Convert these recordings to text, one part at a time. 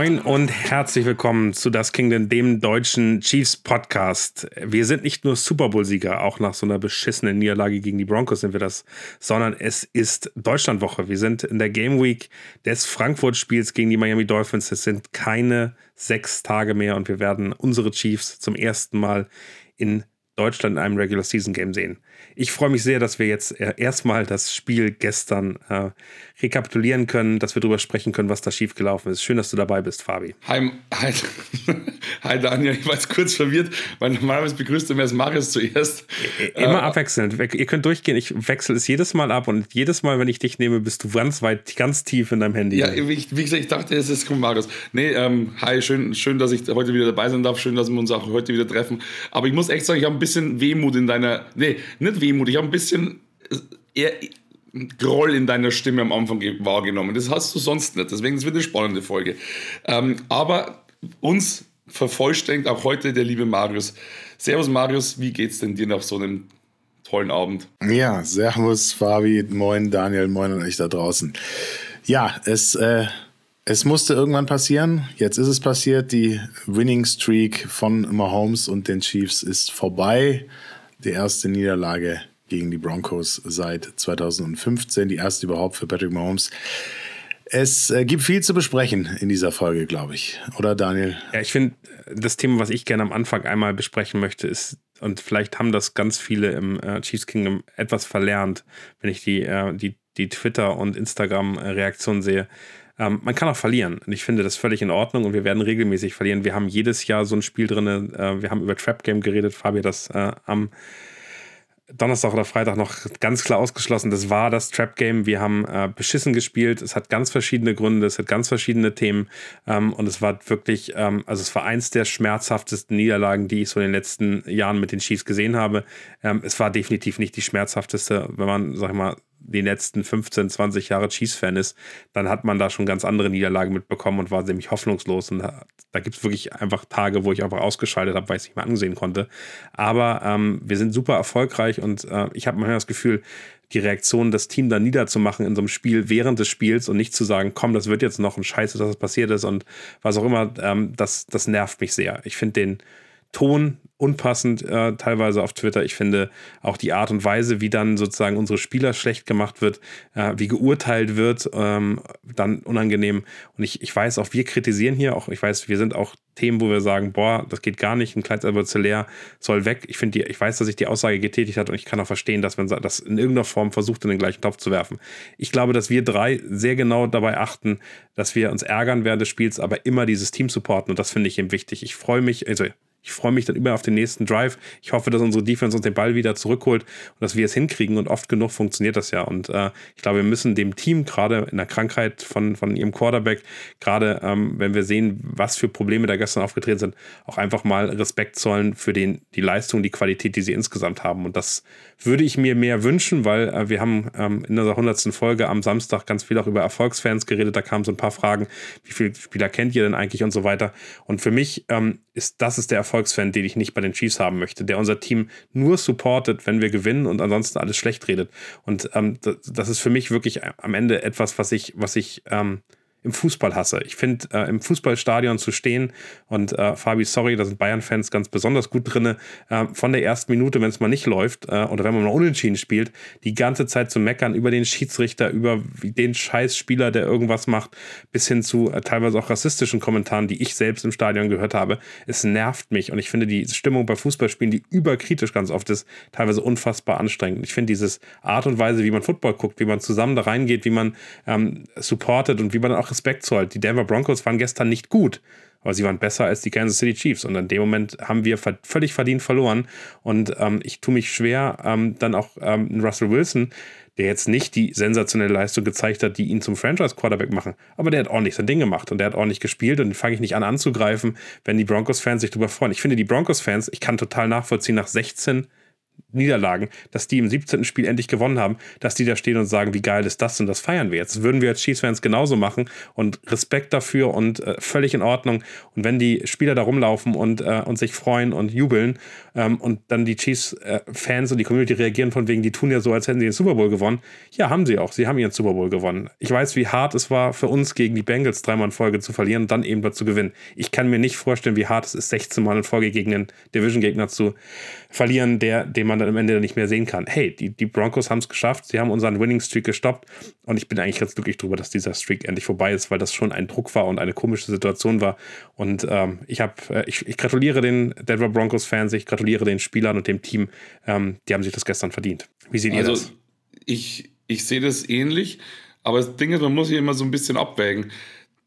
Moin und herzlich willkommen zu Das Kingdom, dem deutschen Chiefs Podcast. Wir sind nicht nur Super Bowl-Sieger, auch nach so einer beschissenen Niederlage gegen die Broncos sind wir das, sondern es ist Deutschlandwoche. Wir sind in der Game Week des Frankfurt-Spiels gegen die Miami Dolphins. Es sind keine sechs Tage mehr und wir werden unsere Chiefs zum ersten Mal in Deutschland in einem Regular Season Game sehen. Ich freue mich sehr, dass wir jetzt äh, erstmal das Spiel gestern äh, rekapitulieren können, dass wir darüber sprechen können, was da schiefgelaufen ist. Schön, dass du dabei bist, Fabi. Hi, hi, hi Daniel, ich war jetzt kurz verwirrt, weil normalerweise begrüßt du mir als Marius zuerst. Immer äh, abwechselnd. Ihr könnt durchgehen, ich wechsle es jedes Mal ab und jedes Mal, wenn ich dich nehme, bist du ganz weit, ganz tief in deinem Handy. Ja, wie, wie gesagt, ich dachte, es ist Marius. Nee, ähm, hi, schön, schön, dass ich heute wieder dabei sein darf, schön, dass wir uns auch heute wieder treffen. Aber ich muss echt sagen, ich habe ein bisschen Wehmut in deiner, nee, nicht Wehmut, ich habe ein bisschen eher Groll in deiner Stimme am Anfang wahrgenommen. Das hast du sonst nicht. Deswegen ist es eine spannende Folge. Ähm, aber uns vervollständigt auch heute der liebe Marius. Servus Marius, wie geht's denn dir nach so einem tollen Abend? Ja, servus Fabi, moin Daniel, moin und euch da draußen. Ja, es, äh, es musste irgendwann passieren. Jetzt ist es passiert. Die Winning Streak von Mahomes und den Chiefs ist vorbei. Die erste Niederlage gegen die Broncos seit 2015, die erste überhaupt für Patrick Mahomes. Es äh, gibt viel zu besprechen in dieser Folge, glaube ich. Oder Daniel? Ja, ich finde, das Thema, was ich gerne am Anfang einmal besprechen möchte, ist, und vielleicht haben das ganz viele im äh, Chiefs Kingdom etwas verlernt, wenn ich die, äh, die, die Twitter- und Instagram-Reaktionen sehe. Ähm, man kann auch verlieren. Und ich finde das völlig in Ordnung und wir werden regelmäßig verlieren. Wir haben jedes Jahr so ein Spiel drin. Äh, wir haben über Trap Game geredet. Fabi hat das äh, am Donnerstag oder Freitag noch ganz klar ausgeschlossen. Das war das Trap Game. Wir haben äh, beschissen gespielt. Es hat ganz verschiedene Gründe, es hat ganz verschiedene Themen. Ähm, und es war wirklich, ähm, also es war eins der schmerzhaftesten Niederlagen, die ich so in den letzten Jahren mit den Chiefs gesehen habe. Ähm, es war definitiv nicht die schmerzhafteste, wenn man, sag ich mal, die letzten 15, 20 Jahre Chiefs-Fan ist, dann hat man da schon ganz andere Niederlagen mitbekommen und war ziemlich hoffnungslos. Und da, da gibt es wirklich einfach Tage, wo ich einfach ausgeschaltet habe, weil ich es nicht mehr ansehen konnte. Aber ähm, wir sind super erfolgreich und äh, ich habe manchmal das Gefühl, die Reaktion, das Team da niederzumachen in so einem Spiel während des Spiels und nicht zu sagen, komm, das wird jetzt noch ein Scheiße, dass das passiert ist und was auch immer, ähm, das, das nervt mich sehr. Ich finde den Ton unpassend äh, teilweise auf Twitter. Ich finde auch die Art und Weise, wie dann sozusagen unsere Spieler schlecht gemacht wird, äh, wie geurteilt wird, ähm, dann unangenehm. Und ich, ich weiß auch, wir kritisieren hier auch, ich weiß, wir sind auch Themen, wo wir sagen, boah, das geht gar nicht, ein Kleinst leer soll weg. Ich finde, ich weiß, dass ich die Aussage getätigt hat und ich kann auch verstehen, dass man das in irgendeiner Form versucht, in den gleichen Topf zu werfen. Ich glaube, dass wir drei sehr genau dabei achten, dass wir uns ärgern während des Spiels, aber immer dieses Team supporten und das finde ich eben wichtig. Ich freue mich, also ich freue mich dann immer auf den nächsten Drive. Ich hoffe, dass unsere Defense uns den Ball wieder zurückholt und dass wir es hinkriegen. Und oft genug funktioniert das ja. Und äh, ich glaube, wir müssen dem Team gerade in der Krankheit von, von ihrem Quarterback, gerade ähm, wenn wir sehen, was für Probleme da gestern aufgetreten sind, auch einfach mal Respekt zollen für den, die Leistung, die Qualität, die sie insgesamt haben. Und das würde ich mir mehr wünschen, weil äh, wir haben ähm, in unserer 100. Folge am Samstag ganz viel auch über Erfolgsfans geredet. Da kamen so ein paar Fragen, wie viele Spieler kennt ihr denn eigentlich und so weiter. Und für mich ähm, ist das ist der Erfolgsfan, den ich nicht bei den Chiefs haben möchte, der unser Team nur supportet, wenn wir gewinnen und ansonsten alles schlecht redet. Und ähm, das, das, ist für mich wirklich am Ende etwas, was ich, was ich ähm, im Fußball hasse. Ich finde, äh, im Fußballstadion zu stehen und äh, Fabi, sorry, da sind Bayern-Fans ganz besonders gut drin, äh, von der ersten Minute, wenn es mal nicht läuft äh, oder wenn man mal unentschieden spielt, die ganze Zeit zu meckern über den Schiedsrichter, über den Scheißspieler, der irgendwas macht, bis hin zu äh, teilweise auch rassistischen Kommentaren, die ich selbst im Stadion gehört habe. Es nervt mich und ich finde die Stimmung bei Fußballspielen, die überkritisch ganz oft ist, teilweise unfassbar anstrengend. Ich finde dieses Art und Weise, wie man Football guckt, wie man zusammen da reingeht, wie man ähm, supportet und wie man auch Respekt zollt. Die Denver Broncos waren gestern nicht gut, aber sie waren besser als die Kansas City Chiefs. Und in dem Moment haben wir völlig verdient verloren. Und ähm, ich tue mich schwer, ähm, dann auch ähm, Russell Wilson, der jetzt nicht die sensationelle Leistung gezeigt hat, die ihn zum Franchise-Quarterback machen. Aber der hat ordentlich sein Ding gemacht und der hat ordentlich gespielt und den fange ich nicht an anzugreifen, wenn die Broncos-Fans sich darüber freuen. Ich finde, die Broncos-Fans, ich kann total nachvollziehen, nach 16 Niederlagen, dass die im 17. Spiel endlich gewonnen haben, dass die da stehen und sagen, wie geil ist das und das feiern wir jetzt. Das würden wir als Chiefs-Fans genauso machen und Respekt dafür und äh, völlig in Ordnung. Und wenn die Spieler da rumlaufen und, äh, und sich freuen und jubeln ähm, und dann die Chiefs-Fans und die Community reagieren von wegen, die tun ja so, als hätten sie den Super Bowl gewonnen. Ja, haben sie auch. Sie haben ihren Super Bowl gewonnen. Ich weiß, wie hart es war für uns gegen die Bengals dreimal in Folge zu verlieren und dann eben dazu gewinnen. Ich kann mir nicht vorstellen, wie hart es ist, 16 Mal in Folge gegen einen Division-Gegner zu verlieren, der, den man dann am Ende nicht mehr sehen kann. Hey, die, die Broncos haben es geschafft, sie haben unseren Winning-Streak gestoppt und ich bin eigentlich ganz glücklich darüber, dass dieser Streak endlich vorbei ist, weil das schon ein Druck war und eine komische Situation war. Und ähm, ich, hab, äh, ich, ich gratuliere den Denver Broncos-Fans, ich gratuliere den Spielern und dem Team, ähm, die haben sich das gestern verdient. Wie seht also, ihr das? Ich, ich sehe das ähnlich, aber das Ding ist, man muss sich immer so ein bisschen abwägen.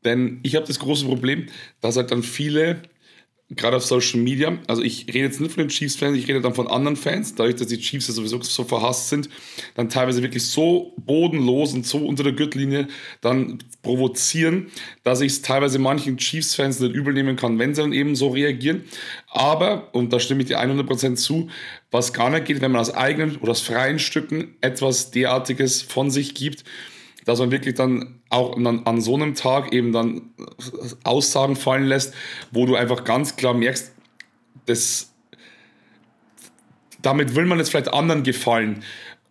Denn ich habe das große Problem, dass halt dann viele gerade auf Social Media, also ich rede jetzt nicht von den Chiefs-Fans, ich rede dann von anderen Fans, dadurch, dass die Chiefs ja sowieso so verhasst sind, dann teilweise wirklich so bodenlos und so unter der Gürtellinie dann provozieren, dass ich es teilweise manchen Chiefs-Fans nicht übel nehmen kann, wenn sie dann eben so reagieren. Aber, und da stimme ich dir 100% zu, was gar nicht geht, wenn man aus eigenen oder aus freien Stücken etwas derartiges von sich gibt, dass man wirklich dann auch an, an so einem Tag eben dann Aussagen fallen lässt, wo du einfach ganz klar merkst, das, damit will man jetzt vielleicht anderen gefallen.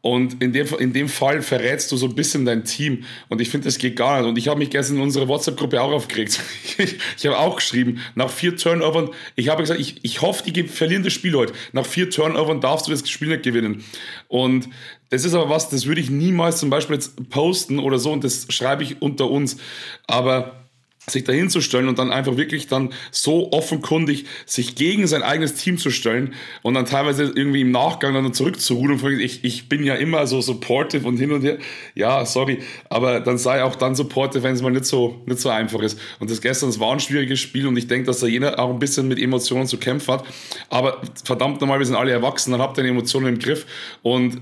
Und in dem, in dem Fall verrätst du so ein bisschen dein Team. Und ich finde, das geht gar nicht. Und ich habe mich gestern in unserer WhatsApp-Gruppe auch aufgeregt. ich, ich habe auch geschrieben, nach vier Turnovern, ich habe gesagt, ich, ich hoffe, die verlieren das Spiel heute. Nach vier Turnovern darfst du das Spiel nicht gewinnen. Und das ist aber was, das würde ich niemals zum Beispiel jetzt posten oder so. Und das schreibe ich unter uns. Aber sich dahin zu stellen und dann einfach wirklich dann so offenkundig sich gegen sein eigenes Team zu stellen und dann teilweise irgendwie im Nachgang dann zurückzurudern. Ich, ich bin ja immer so supportive und hin und her. Ja, sorry, aber dann sei auch dann supportive, wenn es mal nicht so, nicht so einfach ist. Und das gestern, das war ein schwieriges Spiel und ich denke, dass da jeder auch ein bisschen mit Emotionen zu kämpfen hat. Aber verdammt nochmal, wir sind alle erwachsen, dann habt ihr Emotionen im Griff und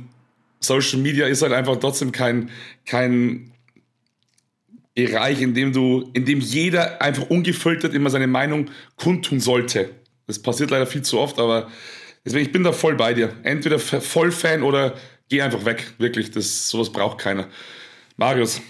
Social Media ist halt einfach trotzdem kein, kein Bereich, in dem du, in dem jeder einfach ungefiltert immer seine Meinung kundtun sollte. Das passiert leider viel zu oft, aber deswegen, ich bin da voll bei dir. Entweder voll Fan oder geh einfach weg. Wirklich, das, sowas braucht keiner. Marius.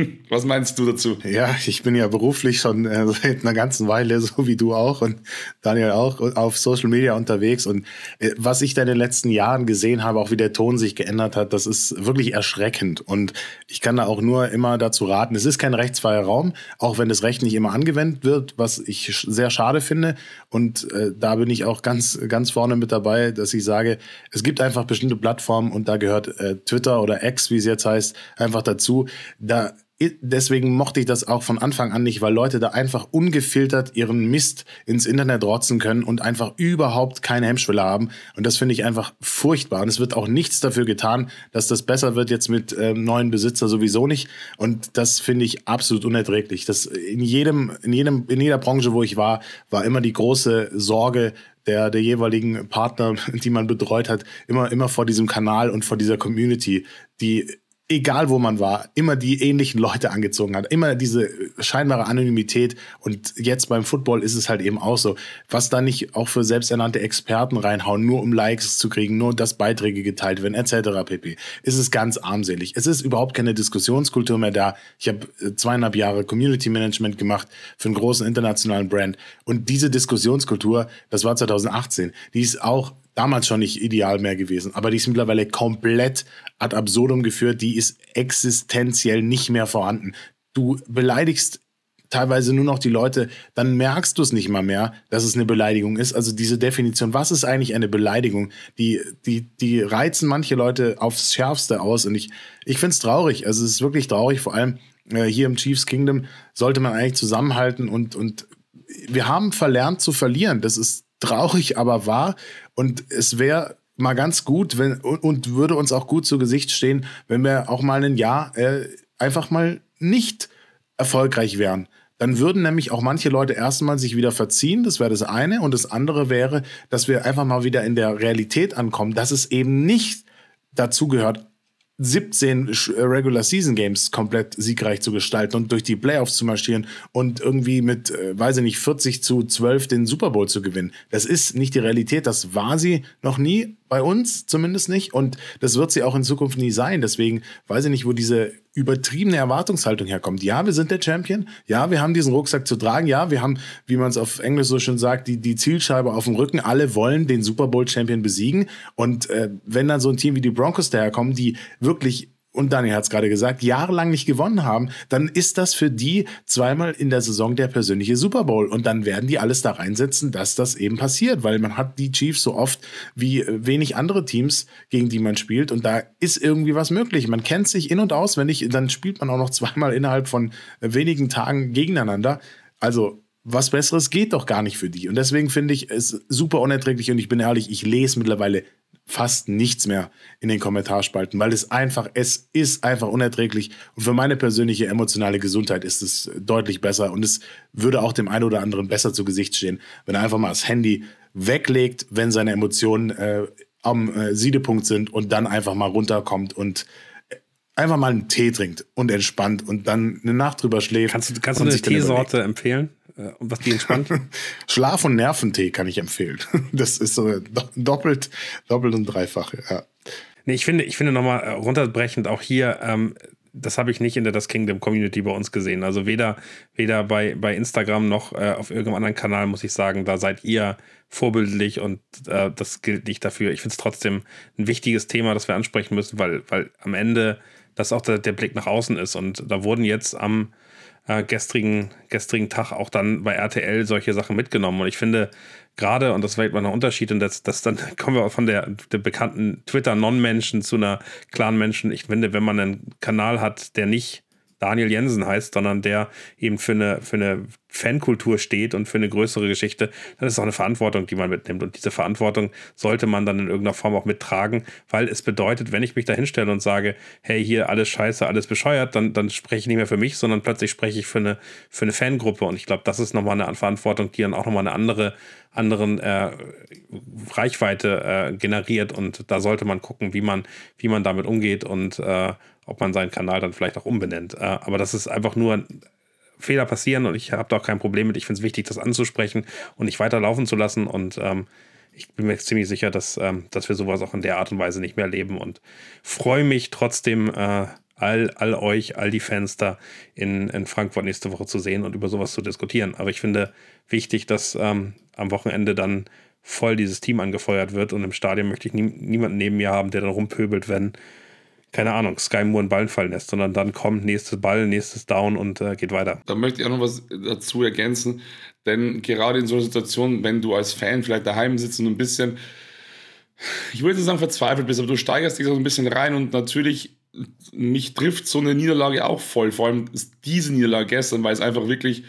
Was meinst du dazu? Ja, ich bin ja beruflich schon äh, seit einer ganzen Weile, so wie du auch und Daniel auch, auf Social Media unterwegs. Und äh, was ich da in den letzten Jahren gesehen habe, auch wie der Ton sich geändert hat, das ist wirklich erschreckend. Und ich kann da auch nur immer dazu raten, es ist kein rechtsfreier Raum, auch wenn das Recht nicht immer angewendet wird, was ich sehr schade finde. Und äh, da bin ich auch ganz, ganz vorne mit dabei, dass ich sage, es gibt einfach bestimmte Plattformen und da gehört Twitter oder X, wie es jetzt heißt, einfach dazu. Da deswegen mochte ich das auch von Anfang an nicht, weil Leute da einfach ungefiltert ihren Mist ins Internet rotzen können und einfach überhaupt keine Hemmschwelle haben. Und das finde ich einfach furchtbar. Und es wird auch nichts dafür getan, dass das besser wird jetzt mit ähm, neuen Besitzer sowieso nicht. Und das finde ich absolut unerträglich. Das in jedem, in jedem, in jeder Branche, wo ich war, war immer die große Sorge, der, der jeweiligen Partner, die man betreut hat, immer, immer vor diesem Kanal und vor dieser Community, die egal wo man war, immer die ähnlichen Leute angezogen hat. Immer diese scheinbare Anonymität. Und jetzt beim Football ist es halt eben auch so. Was da nicht auch für selbsternannte Experten reinhauen, nur um Likes zu kriegen, nur dass Beiträge geteilt werden, etc. pp. Ist es ganz armselig. Es ist überhaupt keine Diskussionskultur mehr da. Ich habe äh, zweieinhalb Jahre Community Management gemacht für einen großen internationalen Brand. Und diese Diskussionskultur, das war 2018, die ist auch damals schon nicht ideal mehr gewesen, aber die ist mittlerweile komplett ad absurdum geführt, die ist existenziell nicht mehr vorhanden. Du beleidigst teilweise nur noch die Leute, dann merkst du es nicht mal mehr, dass es eine Beleidigung ist. Also diese Definition, was ist eigentlich eine Beleidigung? Die, die, die reizen manche Leute aufs Schärfste aus und ich, ich finde es traurig. Also es ist wirklich traurig, vor allem äh, hier im Chiefs Kingdom sollte man eigentlich zusammenhalten und, und wir haben verlernt zu verlieren. Das ist traurig, aber wahr. Und es wäre mal ganz gut, wenn und, würde uns auch gut zu Gesicht stehen, wenn wir auch mal ein Jahr äh, einfach mal nicht erfolgreich wären. Dann würden nämlich auch manche Leute erstmal sich wieder verziehen. Das wäre das eine. Und das andere wäre, dass wir einfach mal wieder in der Realität ankommen, dass es eben nicht dazu gehört, 17 äh, Regular Season Games komplett siegreich zu gestalten und durch die Playoffs zu marschieren und irgendwie mit, äh, weiß ich nicht, 40 zu 12 den Super Bowl zu gewinnen. Das ist nicht die Realität. Das war sie noch nie bei uns zumindest nicht. Und das wird sie auch in Zukunft nie sein. Deswegen weiß ich nicht, wo diese übertriebene Erwartungshaltung herkommt. Ja, wir sind der Champion. Ja, wir haben diesen Rucksack zu tragen. Ja, wir haben, wie man es auf Englisch so schön sagt, die, die Zielscheibe auf dem Rücken. Alle wollen den Super Bowl Champion besiegen. Und äh, wenn dann so ein Team wie die Broncos daherkommen, die wirklich und Daniel hat es gerade gesagt, jahrelang nicht gewonnen haben, dann ist das für die zweimal in der Saison der persönliche Super Bowl. Und dann werden die alles da reinsetzen, dass das eben passiert, weil man hat die Chiefs so oft wie äh, wenig andere Teams, gegen die man spielt. Und da ist irgendwie was möglich. Man kennt sich in- und auswendig, dann spielt man auch noch zweimal innerhalb von wenigen Tagen gegeneinander. Also was Besseres geht doch gar nicht für die. Und deswegen finde ich es super unerträglich und ich bin ehrlich, ich lese mittlerweile fast nichts mehr in den Kommentarspalten, weil es einfach, es ist einfach unerträglich. Und für meine persönliche emotionale Gesundheit ist es deutlich besser. Und es würde auch dem einen oder anderen besser zu Gesicht stehen, wenn er einfach mal das Handy weglegt, wenn seine Emotionen äh, am äh, Siedepunkt sind und dann einfach mal runterkommt und äh, einfach mal einen Tee trinkt und entspannt und dann eine Nacht drüber schläft. Kannst du, kannst du eine Teesorte empfehlen? Äh, und was die entspannt? Schlaf- und Nerventee kann ich empfehlen. Das ist so doppelt, doppelt und dreifach, ja. Nee, ich finde, ich finde nochmal äh, runterbrechend auch hier, ähm, das habe ich nicht in der Das Kingdom Community bei uns gesehen. Also weder, weder bei, bei Instagram noch äh, auf irgendeinem anderen Kanal, muss ich sagen, da seid ihr vorbildlich und äh, das gilt nicht dafür. Ich finde es trotzdem ein wichtiges Thema, das wir ansprechen müssen, weil, weil am Ende das auch der, der Blick nach außen ist. Und da wurden jetzt am äh, gestrigen, gestrigen Tag auch dann bei RTL solche Sachen mitgenommen. Und ich finde gerade, und das war immer ein Unterschied, und das, das dann kommen wir von der, der bekannten Twitter-Non-Menschen zu einer klaren Menschen. Ich finde, wenn man einen Kanal hat, der nicht Daniel Jensen heißt, sondern der eben für eine, für eine Fankultur steht und für eine größere Geschichte, dann ist es auch eine Verantwortung, die man mitnimmt. Und diese Verantwortung sollte man dann in irgendeiner Form auch mittragen, weil es bedeutet, wenn ich mich da hinstelle und sage, hey, hier alles scheiße, alles bescheuert, dann, dann spreche ich nicht mehr für mich, sondern plötzlich spreche ich für eine, für eine Fangruppe. Und ich glaube, das ist nochmal eine Verantwortung, die dann auch nochmal eine andere, anderen äh, Reichweite äh, generiert. Und da sollte man gucken, wie man, wie man damit umgeht und äh, ob man seinen Kanal dann vielleicht auch umbenennt. Äh, aber das ist einfach nur Fehler passieren und ich habe da auch kein Problem mit. Ich finde es wichtig, das anzusprechen und nicht weiterlaufen zu lassen. Und ähm, ich bin mir ziemlich sicher, dass, ähm, dass wir sowas auch in der Art und Weise nicht mehr erleben und freue mich trotzdem, äh, all, all euch, all die Fans da in, in Frankfurt nächste Woche zu sehen und über sowas zu diskutieren. Aber ich finde wichtig, dass ähm, am Wochenende dann voll dieses Team angefeuert wird und im Stadion möchte ich nie, niemanden neben mir haben, der dann rumpöbelt, wenn keine Ahnung, Sky Moore einen Ball fallen lässt, sondern dann kommt nächstes Ball, nächstes Down und äh, geht weiter. Da möchte ich auch noch was dazu ergänzen, denn gerade in so einer Situation, wenn du als Fan vielleicht daheim sitzt und ein bisschen, ich würde nicht sagen verzweifelt bist, aber du steigerst dich so ein bisschen rein und natürlich mich trifft so eine Niederlage auch voll, vor allem diese Niederlage gestern, weil es einfach wirklich,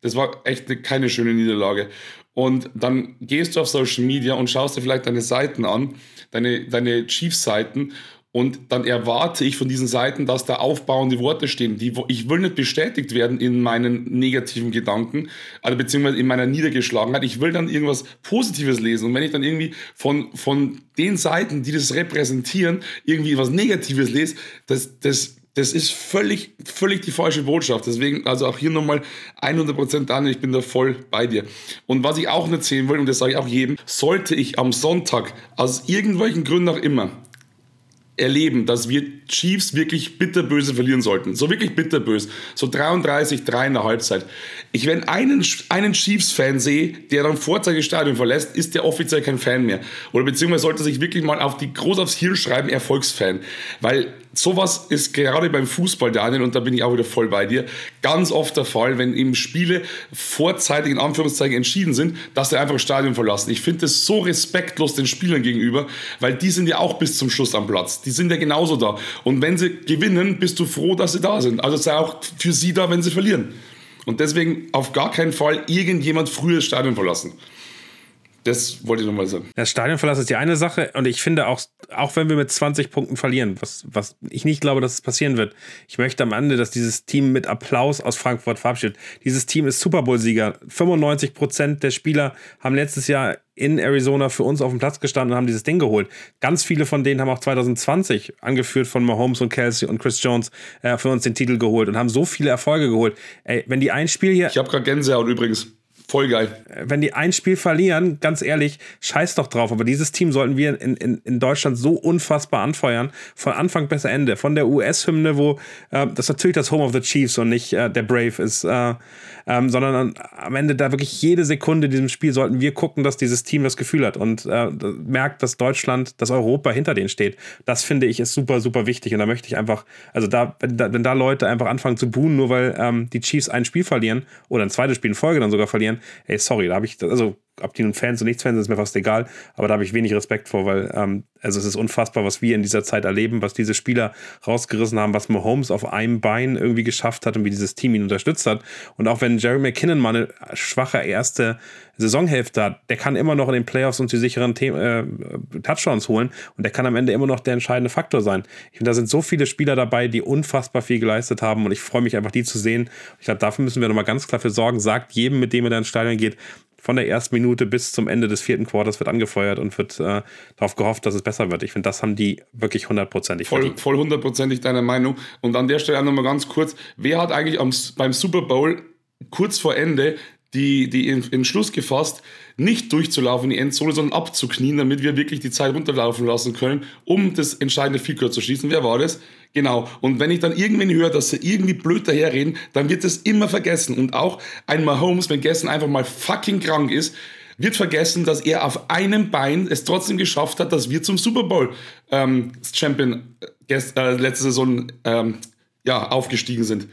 das war echt eine, keine schöne Niederlage. Und dann gehst du auf Social Media und schaust dir vielleicht deine Seiten an, deine, deine Chiefs-Seiten und dann erwarte ich von diesen Seiten, dass da aufbauende Worte stehen. Die, ich will nicht bestätigt werden in meinen negativen Gedanken, also beziehungsweise in meiner Niedergeschlagenheit. Ich will dann irgendwas Positives lesen. Und wenn ich dann irgendwie von, von den Seiten, die das repräsentieren, irgendwie was Negatives lese, das, das, das ist völlig, völlig die falsche Botschaft. Deswegen, also auch hier nochmal 100% an, ich bin da voll bei dir. Und was ich auch nicht sehen will, und das sage ich auch jedem, sollte ich am Sonntag aus irgendwelchen Gründen auch immer erleben, dass wir Chiefs wirklich bitterböse verlieren sollten. So wirklich bitterböse. So 33, 3 in der Halbzeit. Ich, wenn einen, einen Chiefs-Fan sehe, der dann Vorzeigestadion verlässt, ist der offiziell kein Fan mehr. Oder beziehungsweise sollte sich wirklich mal auf die, groß aufs Hirn schreiben, Erfolgsfan. Weil sowas ist gerade beim Fußball, Daniel, und da bin ich auch wieder voll bei dir, ganz oft der Fall, wenn eben Spiele vorzeitig in Anführungszeichen entschieden sind, dass sie einfach das Stadion verlassen. Ich finde das so respektlos den Spielern gegenüber, weil die sind ja auch bis zum Schluss am Platz. Die sind ja genauso da. Und wenn sie gewinnen, bist du froh, dass sie da sind. Also sei auch für sie da, wenn sie verlieren. Und deswegen auf gar keinen Fall irgendjemand früher das Stadion verlassen. Das wollte ich nochmal sagen. Das Stadionverlass ist die eine Sache und ich finde auch, auch wenn wir mit 20 Punkten verlieren, was, was ich nicht glaube, dass es passieren wird, ich möchte am Ende, dass dieses Team mit Applaus aus Frankfurt verabschiedet. Dieses Team ist Super Bowl-Sieger. 95 Prozent der Spieler haben letztes Jahr in Arizona für uns auf dem Platz gestanden und haben dieses Ding geholt. Ganz viele von denen haben auch 2020, angeführt von Mahomes und Kelsey und Chris Jones, äh, für uns den Titel geholt und haben so viele Erfolge geholt. Ey, wenn die ein Spiel hier. Ich habe gerade Gänsehaut übrigens Voll geil. Wenn die ein Spiel verlieren, ganz ehrlich, scheiß doch drauf. Aber dieses Team sollten wir in, in, in Deutschland so unfassbar anfeuern. Von Anfang bis Ende. Von der US-Hymne, wo äh, das natürlich das Home of the Chiefs und nicht äh, der Brave ist, äh, ähm, sondern am Ende da wirklich jede Sekunde in diesem Spiel sollten wir gucken, dass dieses Team das Gefühl hat und äh, merkt, dass Deutschland, dass Europa hinter denen steht. Das finde ich ist super, super wichtig. Und da möchte ich einfach, also da, wenn da, wenn da Leute einfach anfangen zu buhen, nur weil ähm, die Chiefs ein Spiel verlieren oder ein zweites Spiel in Folge dann sogar verlieren, ey, sorry, da habe ich, also ob die nun Fans und Nichts-Fans sind, ist mir fast egal, aber da habe ich wenig Respekt vor, weil ähm, also es ist unfassbar, was wir in dieser Zeit erleben, was diese Spieler rausgerissen haben, was Mahomes auf einem Bein irgendwie geschafft hat und wie dieses Team ihn unterstützt hat. Und auch wenn Jerry McKinnon mal eine schwache erste Saisonhälfte hat, der kann immer noch in den Playoffs uns die sicheren The äh, Touchdowns holen und der kann am Ende immer noch der entscheidende Faktor sein. Ich finde, da sind so viele Spieler dabei, die unfassbar viel geleistet haben und ich freue mich einfach, die zu sehen. Ich glaube, dafür müssen wir nochmal ganz klar für sorgen. Sagt jedem, mit dem er da ins Stadion geht, von der ersten Minute bis zum Ende des vierten Quarters wird angefeuert und wird äh, darauf gehofft, dass es besser wird. Ich finde, das haben die wirklich hundertprozentig voll, verdient. Voll hundertprozentig deine Meinung. Und an der Stelle auch nochmal ganz kurz, wer hat eigentlich am, beim Super Bowl kurz vor Ende die, die Entschluss gefasst, nicht durchzulaufen in die Endzone, sondern abzuknien, damit wir wirklich die Zeit runterlaufen lassen können, um das entscheidende Feature zu schießen. Wer war das? Genau. Und wenn ich dann irgendwen höre, dass sie irgendwie blöd daherreden, dann wird das immer vergessen. Und auch ein Mahomes, wenn gestern einfach mal fucking krank ist, wird vergessen, dass er auf einem Bein es trotzdem geschafft hat, dass wir zum Super Bowl ähm, Champion äh, äh letzte Saison ähm, ja, aufgestiegen sind.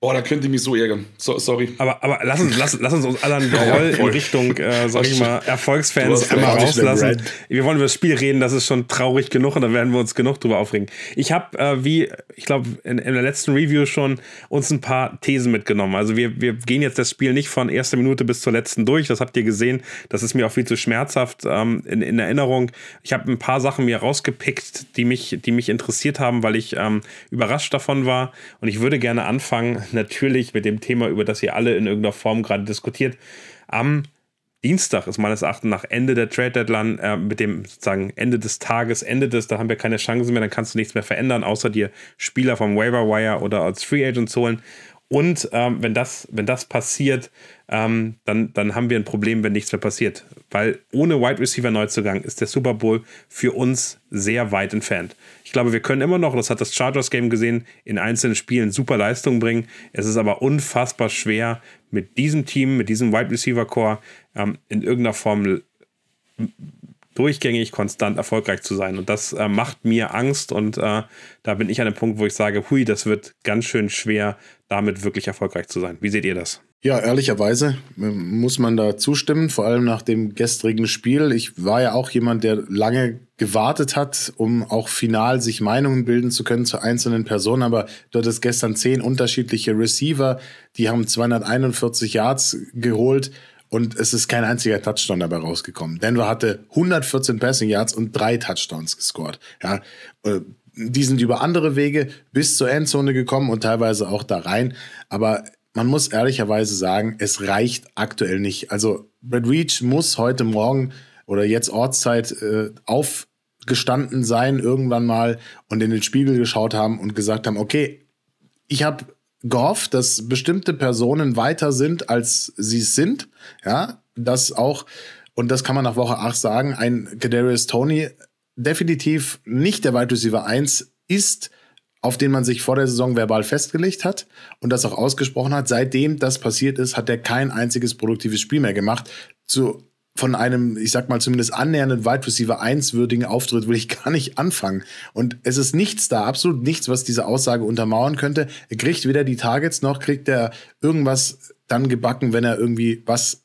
Boah, da könnte ich mich so ärgern. So, sorry. Aber, aber lass, uns, lass, lass uns uns alle einen Groll in Richtung, äh, sag ich mal, Erfolgsfans einmal rauslassen. Wir wollen über das Spiel reden, das ist schon traurig genug und da werden wir uns genug drüber aufregen. Ich habe, äh, wie, ich glaube, in, in, der letzten Review schon uns ein paar Thesen mitgenommen. Also wir, wir gehen jetzt das Spiel nicht von erster Minute bis zur letzten durch. Das habt ihr gesehen. Das ist mir auch viel zu schmerzhaft ähm, in, in Erinnerung. Ich habe ein paar Sachen mir rausgepickt, die mich, die mich interessiert haben, weil ich ähm, überrascht davon war. Und ich würde gerne anfangen natürlich mit dem Thema, über das ihr alle in irgendeiner Form gerade diskutiert. Am Dienstag ist meines Erachtens nach Ende der Trade Deadline, äh, mit dem sozusagen Ende des Tages, Ende des, da haben wir keine Chancen mehr, dann kannst du nichts mehr verändern, außer dir Spieler vom Waiver Wire oder als Free Agents holen. Und ähm, wenn, das, wenn das passiert, ähm, dann, dann haben wir ein Problem, wenn nichts mehr passiert. Weil ohne Wide Receiver Neuzugang ist der Super Bowl für uns sehr weit entfernt. Ich glaube, wir können immer noch, das hat das Chargers Game gesehen, in einzelnen Spielen super Leistungen bringen. Es ist aber unfassbar schwer, mit diesem Team, mit diesem Wide Receiver Core ähm, in irgendeiner Form durchgängig konstant erfolgreich zu sein. Und das äh, macht mir Angst und äh, da bin ich an dem Punkt, wo ich sage, hui, das wird ganz schön schwer, damit wirklich erfolgreich zu sein. Wie seht ihr das? Ja, ehrlicherweise ähm, muss man da zustimmen, vor allem nach dem gestrigen Spiel. Ich war ja auch jemand, der lange gewartet hat, um auch final sich Meinungen bilden zu können zu einzelnen Personen. Aber dort ist gestern zehn unterschiedliche Receiver, die haben 241 Yards geholt und es ist kein einziger Touchdown dabei rausgekommen. Denver hatte 114 Passing Yards und drei Touchdowns gescored. Ja, äh, die sind über andere Wege bis zur Endzone gekommen und teilweise auch da rein. Aber man muss ehrlicherweise sagen, es reicht aktuell nicht. Also Brad Reach muss heute Morgen oder jetzt Ortszeit äh, aufgestanden sein, irgendwann mal und in den Spiegel geschaut haben und gesagt haben, okay, ich habe gehofft, dass bestimmte Personen weiter sind, als sie es sind. Ja, das auch, und das kann man nach Woche 8 sagen, ein Kadarius Tony definitiv nicht der Wide Receiver 1 ist, auf den man sich vor der Saison verbal festgelegt hat und das auch ausgesprochen hat. Seitdem das passiert ist, hat er kein einziges produktives Spiel mehr gemacht. Zu von einem, ich sag mal zumindest annähernden Wide Receiver 1 würdigen Auftritt will ich gar nicht anfangen. Und es ist nichts da, absolut nichts, was diese Aussage untermauern könnte. Er kriegt weder die Targets noch kriegt er irgendwas dann gebacken, wenn er irgendwie was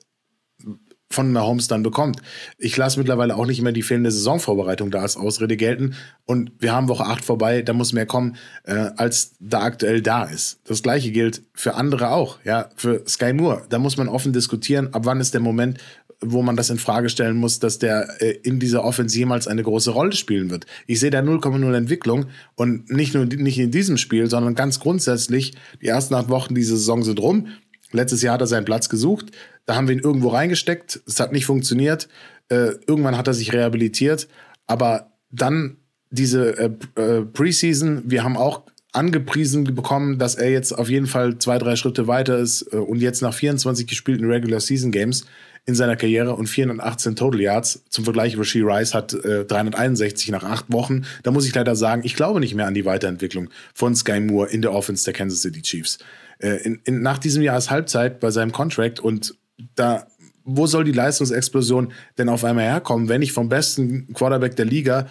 von Mahomes dann bekommt. Ich lasse mittlerweile auch nicht mehr die fehlende Saisonvorbereitung da als Ausrede gelten. Und wir haben Woche 8 vorbei, da muss mehr kommen, äh, als da aktuell da ist. Das gleiche gilt für andere auch, ja, für Sky Moore. Da muss man offen diskutieren, ab wann ist der Moment, wo man das in Frage stellen muss, dass der äh, in dieser Offense jemals eine große Rolle spielen wird. Ich sehe da 0,0 Entwicklung und nicht nur nicht in diesem Spiel, sondern ganz grundsätzlich, die ersten acht Wochen dieser Saison sind rum. Letztes Jahr hat er seinen Platz gesucht, da haben wir ihn irgendwo reingesteckt, es hat nicht funktioniert. Äh, irgendwann hat er sich rehabilitiert, aber dann diese äh, äh, Preseason, wir haben auch angepriesen bekommen, dass er jetzt auf jeden Fall zwei, drei Schritte weiter ist äh, und jetzt nach 24 gespielten Regular Season Games in seiner Karriere und 418 Total Yards. Zum Vergleich, Rasheed Rice hat äh, 361 nach acht Wochen. Da muss ich leider sagen, ich glaube nicht mehr an die Weiterentwicklung von Sky Moore in der Offense der Kansas City Chiefs. Äh, in, in, nach diesem Jahr ist Halbzeit bei seinem Contract und da wo soll die Leistungsexplosion denn auf einmal herkommen, wenn ich vom besten Quarterback der Liga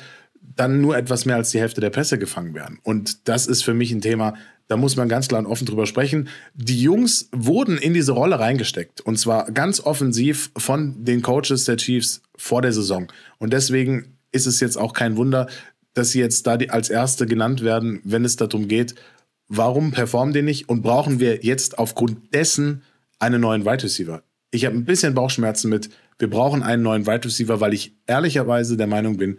dann nur etwas mehr als die Hälfte der Pässe gefangen werden. Und das ist für mich ein Thema, da muss man ganz klar und offen drüber sprechen. Die Jungs wurden in diese Rolle reingesteckt. Und zwar ganz offensiv von den Coaches der Chiefs vor der Saison. Und deswegen ist es jetzt auch kein Wunder, dass sie jetzt da als Erste genannt werden, wenn es darum geht, warum performen die nicht? Und brauchen wir jetzt aufgrund dessen einen neuen Wide Receiver? Ich habe ein bisschen Bauchschmerzen mit, wir brauchen einen neuen Wide Receiver, weil ich ehrlicherweise der Meinung bin,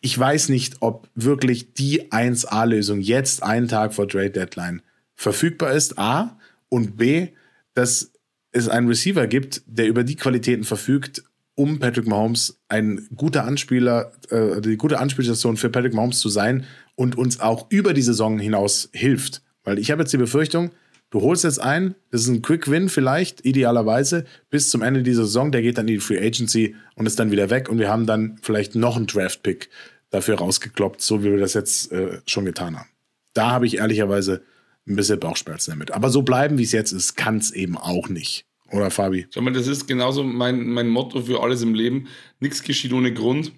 ich weiß nicht, ob wirklich die 1A-Lösung jetzt einen Tag vor Trade Deadline verfügbar ist, A, und B, dass es einen Receiver gibt, der über die Qualitäten verfügt, um Patrick Mahomes ein guter Anspieler, äh, die gute Anspielstation für Patrick Mahomes zu sein und uns auch über die Saison hinaus hilft. Weil ich habe jetzt die Befürchtung, du holst jetzt ein, das ist ein Quick Win vielleicht, idealerweise, bis zum Ende dieser Saison, der geht dann in die Free Agency und ist dann wieder weg und wir haben dann vielleicht noch einen Draft-Pick dafür rausgekloppt, so wie wir das jetzt äh, schon getan haben. Da habe ich ehrlicherweise ein bisschen Bauchschmerzen damit. Aber so bleiben, wie es jetzt ist, kann es eben auch nicht. Oder Fabi? Schau mal, das ist genauso mein, mein Motto für alles im Leben. Nichts geschieht ohne Grund.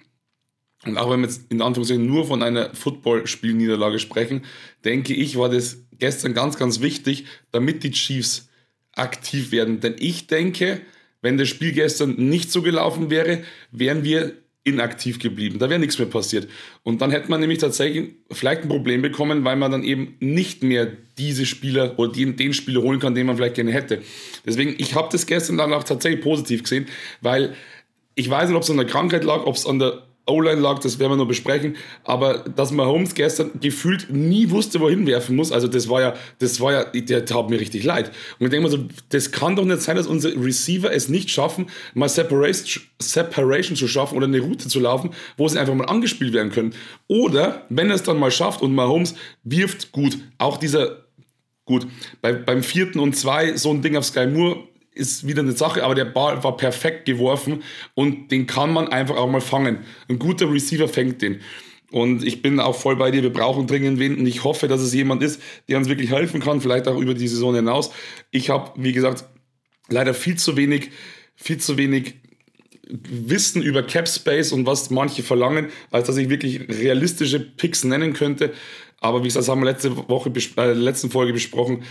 Und auch wenn wir jetzt in Anführungszeichen nur von einer Footballspielniederlage sprechen, denke ich, war das gestern ganz, ganz wichtig, damit die Chiefs aktiv werden. Denn ich denke, wenn das Spiel gestern nicht so gelaufen wäre, wären wir inaktiv geblieben. Da wäre nichts mehr passiert. Und dann hätte man nämlich tatsächlich vielleicht ein Problem bekommen, weil man dann eben nicht mehr diese Spieler oder den, den Spieler holen kann, den man vielleicht gerne hätte. Deswegen, ich habe das gestern dann auch tatsächlich positiv gesehen, weil ich weiß nicht, ob es an der Krankheit lag, ob es an der O-Line lag, das werden wir noch besprechen. Aber dass Mahomes gestern gefühlt nie wusste, wohin werfen muss, also das war ja, das war ja, der tat mir richtig leid. Und ich denke mir so, das kann doch nicht sein, dass unsere Receiver es nicht schaffen, mal Separation, Separation zu schaffen oder eine Route zu laufen, wo sie einfach mal angespielt werden können. Oder wenn er es dann mal schafft und Mahomes wirft gut, auch dieser Gut, bei, beim vierten und zwei, so ein Ding auf Sky Moore, ist wieder eine Sache, aber der Ball war perfekt geworfen und den kann man einfach auch mal fangen. Ein guter Receiver fängt den. Und ich bin auch voll bei dir, wir brauchen dringend wen und ich hoffe, dass es jemand ist, der uns wirklich helfen kann, vielleicht auch über die Saison hinaus. Ich habe, wie gesagt, leider viel zu wenig, viel zu wenig Wissen über Cap Space und was manche verlangen, als dass ich wirklich realistische Picks nennen könnte. Aber wie gesagt, das haben wir letzte Woche, äh, letzten Folge besprochen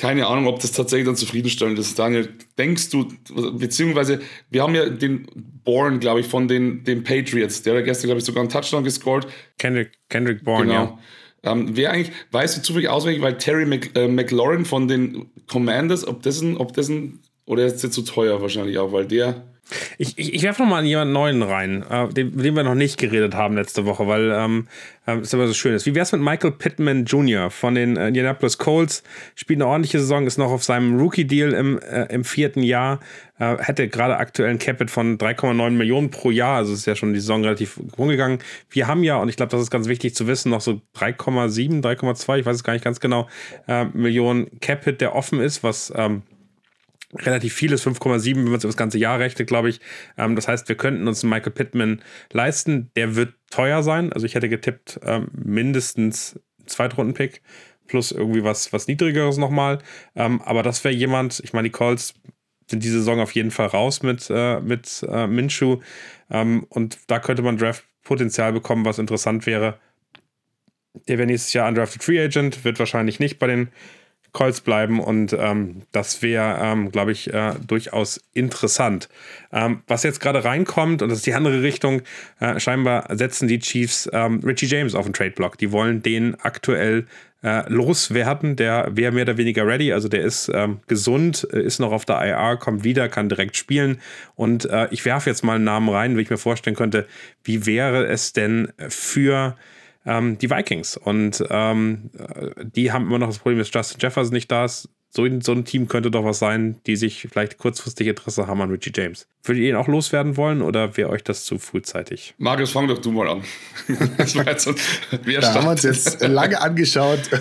keine Ahnung, ob das tatsächlich dann zufriedenstellend ist. Daniel, denkst du, beziehungsweise wir haben ja den Bourne, glaube ich, von den, den Patriots, der hat gestern, glaube ich, sogar einen Touchdown gescored. Kendrick, Kendrick Bourne, genau. ja. Ähm, wer eigentlich, weißt du zufällig auswendig, weil Terry Mc, äh, McLaurin von den Commanders, ob das ein, ob das ein, oder ist der zu teuer wahrscheinlich auch, weil der ich, ich, ich werfe nochmal jemanden Neuen rein, äh, den, mit dem wir noch nicht geredet haben letzte Woche, weil ähm, äh, es immer so schön ist. Wie wäre es mit Michael Pittman Jr. von den äh, Indianapolis Colts? Spielt eine ordentliche Saison, ist noch auf seinem Rookie-Deal im, äh, im vierten Jahr, äh, hätte gerade aktuell ein Capit von 3,9 Millionen pro Jahr, also ist ja schon die Saison relativ rumgegangen. Wir haben ja, und ich glaube, das ist ganz wichtig zu wissen, noch so 3,7, 3,2, ich weiß es gar nicht ganz genau, äh, Millionen Capit, der offen ist, was ähm, relativ viel ist, 5,7, wenn man es über das ganze Jahr rechnet, glaube ich. Ähm, das heißt, wir könnten uns einen Michael Pittman leisten. Der wird teuer sein. Also ich hätte getippt, ähm, mindestens Zweitrunden-Pick plus irgendwie was, was Niedrigeres nochmal. Ähm, aber das wäre jemand, ich meine, die Calls sind diese Saison auf jeden Fall raus mit, äh, mit äh, Minshew. Ähm, und da könnte man Draft-Potenzial bekommen, was interessant wäre. Der wäre nächstes Jahr Undrafted Free Agent, wird wahrscheinlich nicht bei den Colts bleiben und ähm, das wäre, ähm, glaube ich, äh, durchaus interessant. Ähm, was jetzt gerade reinkommt, und das ist die andere Richtung, äh, scheinbar setzen die Chiefs ähm, Richie James auf den Trade-Block. Die wollen den aktuell äh, loswerden. Der wäre mehr oder weniger ready, also der ist ähm, gesund, ist noch auf der IR, kommt wieder, kann direkt spielen. Und äh, ich werfe jetzt mal einen Namen rein, wie ich mir vorstellen könnte, wie wäre es denn für ähm, die Vikings. Und ähm, die haben immer noch das Problem, dass Justin Jefferson nicht da ist. so, so ein Team könnte doch was sein, die sich vielleicht kurzfristig Interesse haben an Richie James. Würdet ihr ihn auch loswerden wollen oder wäre euch das zu frühzeitig? Marius, fang doch du mal an. das war jetzt so, da haben wir uns jetzt lange angeschaut.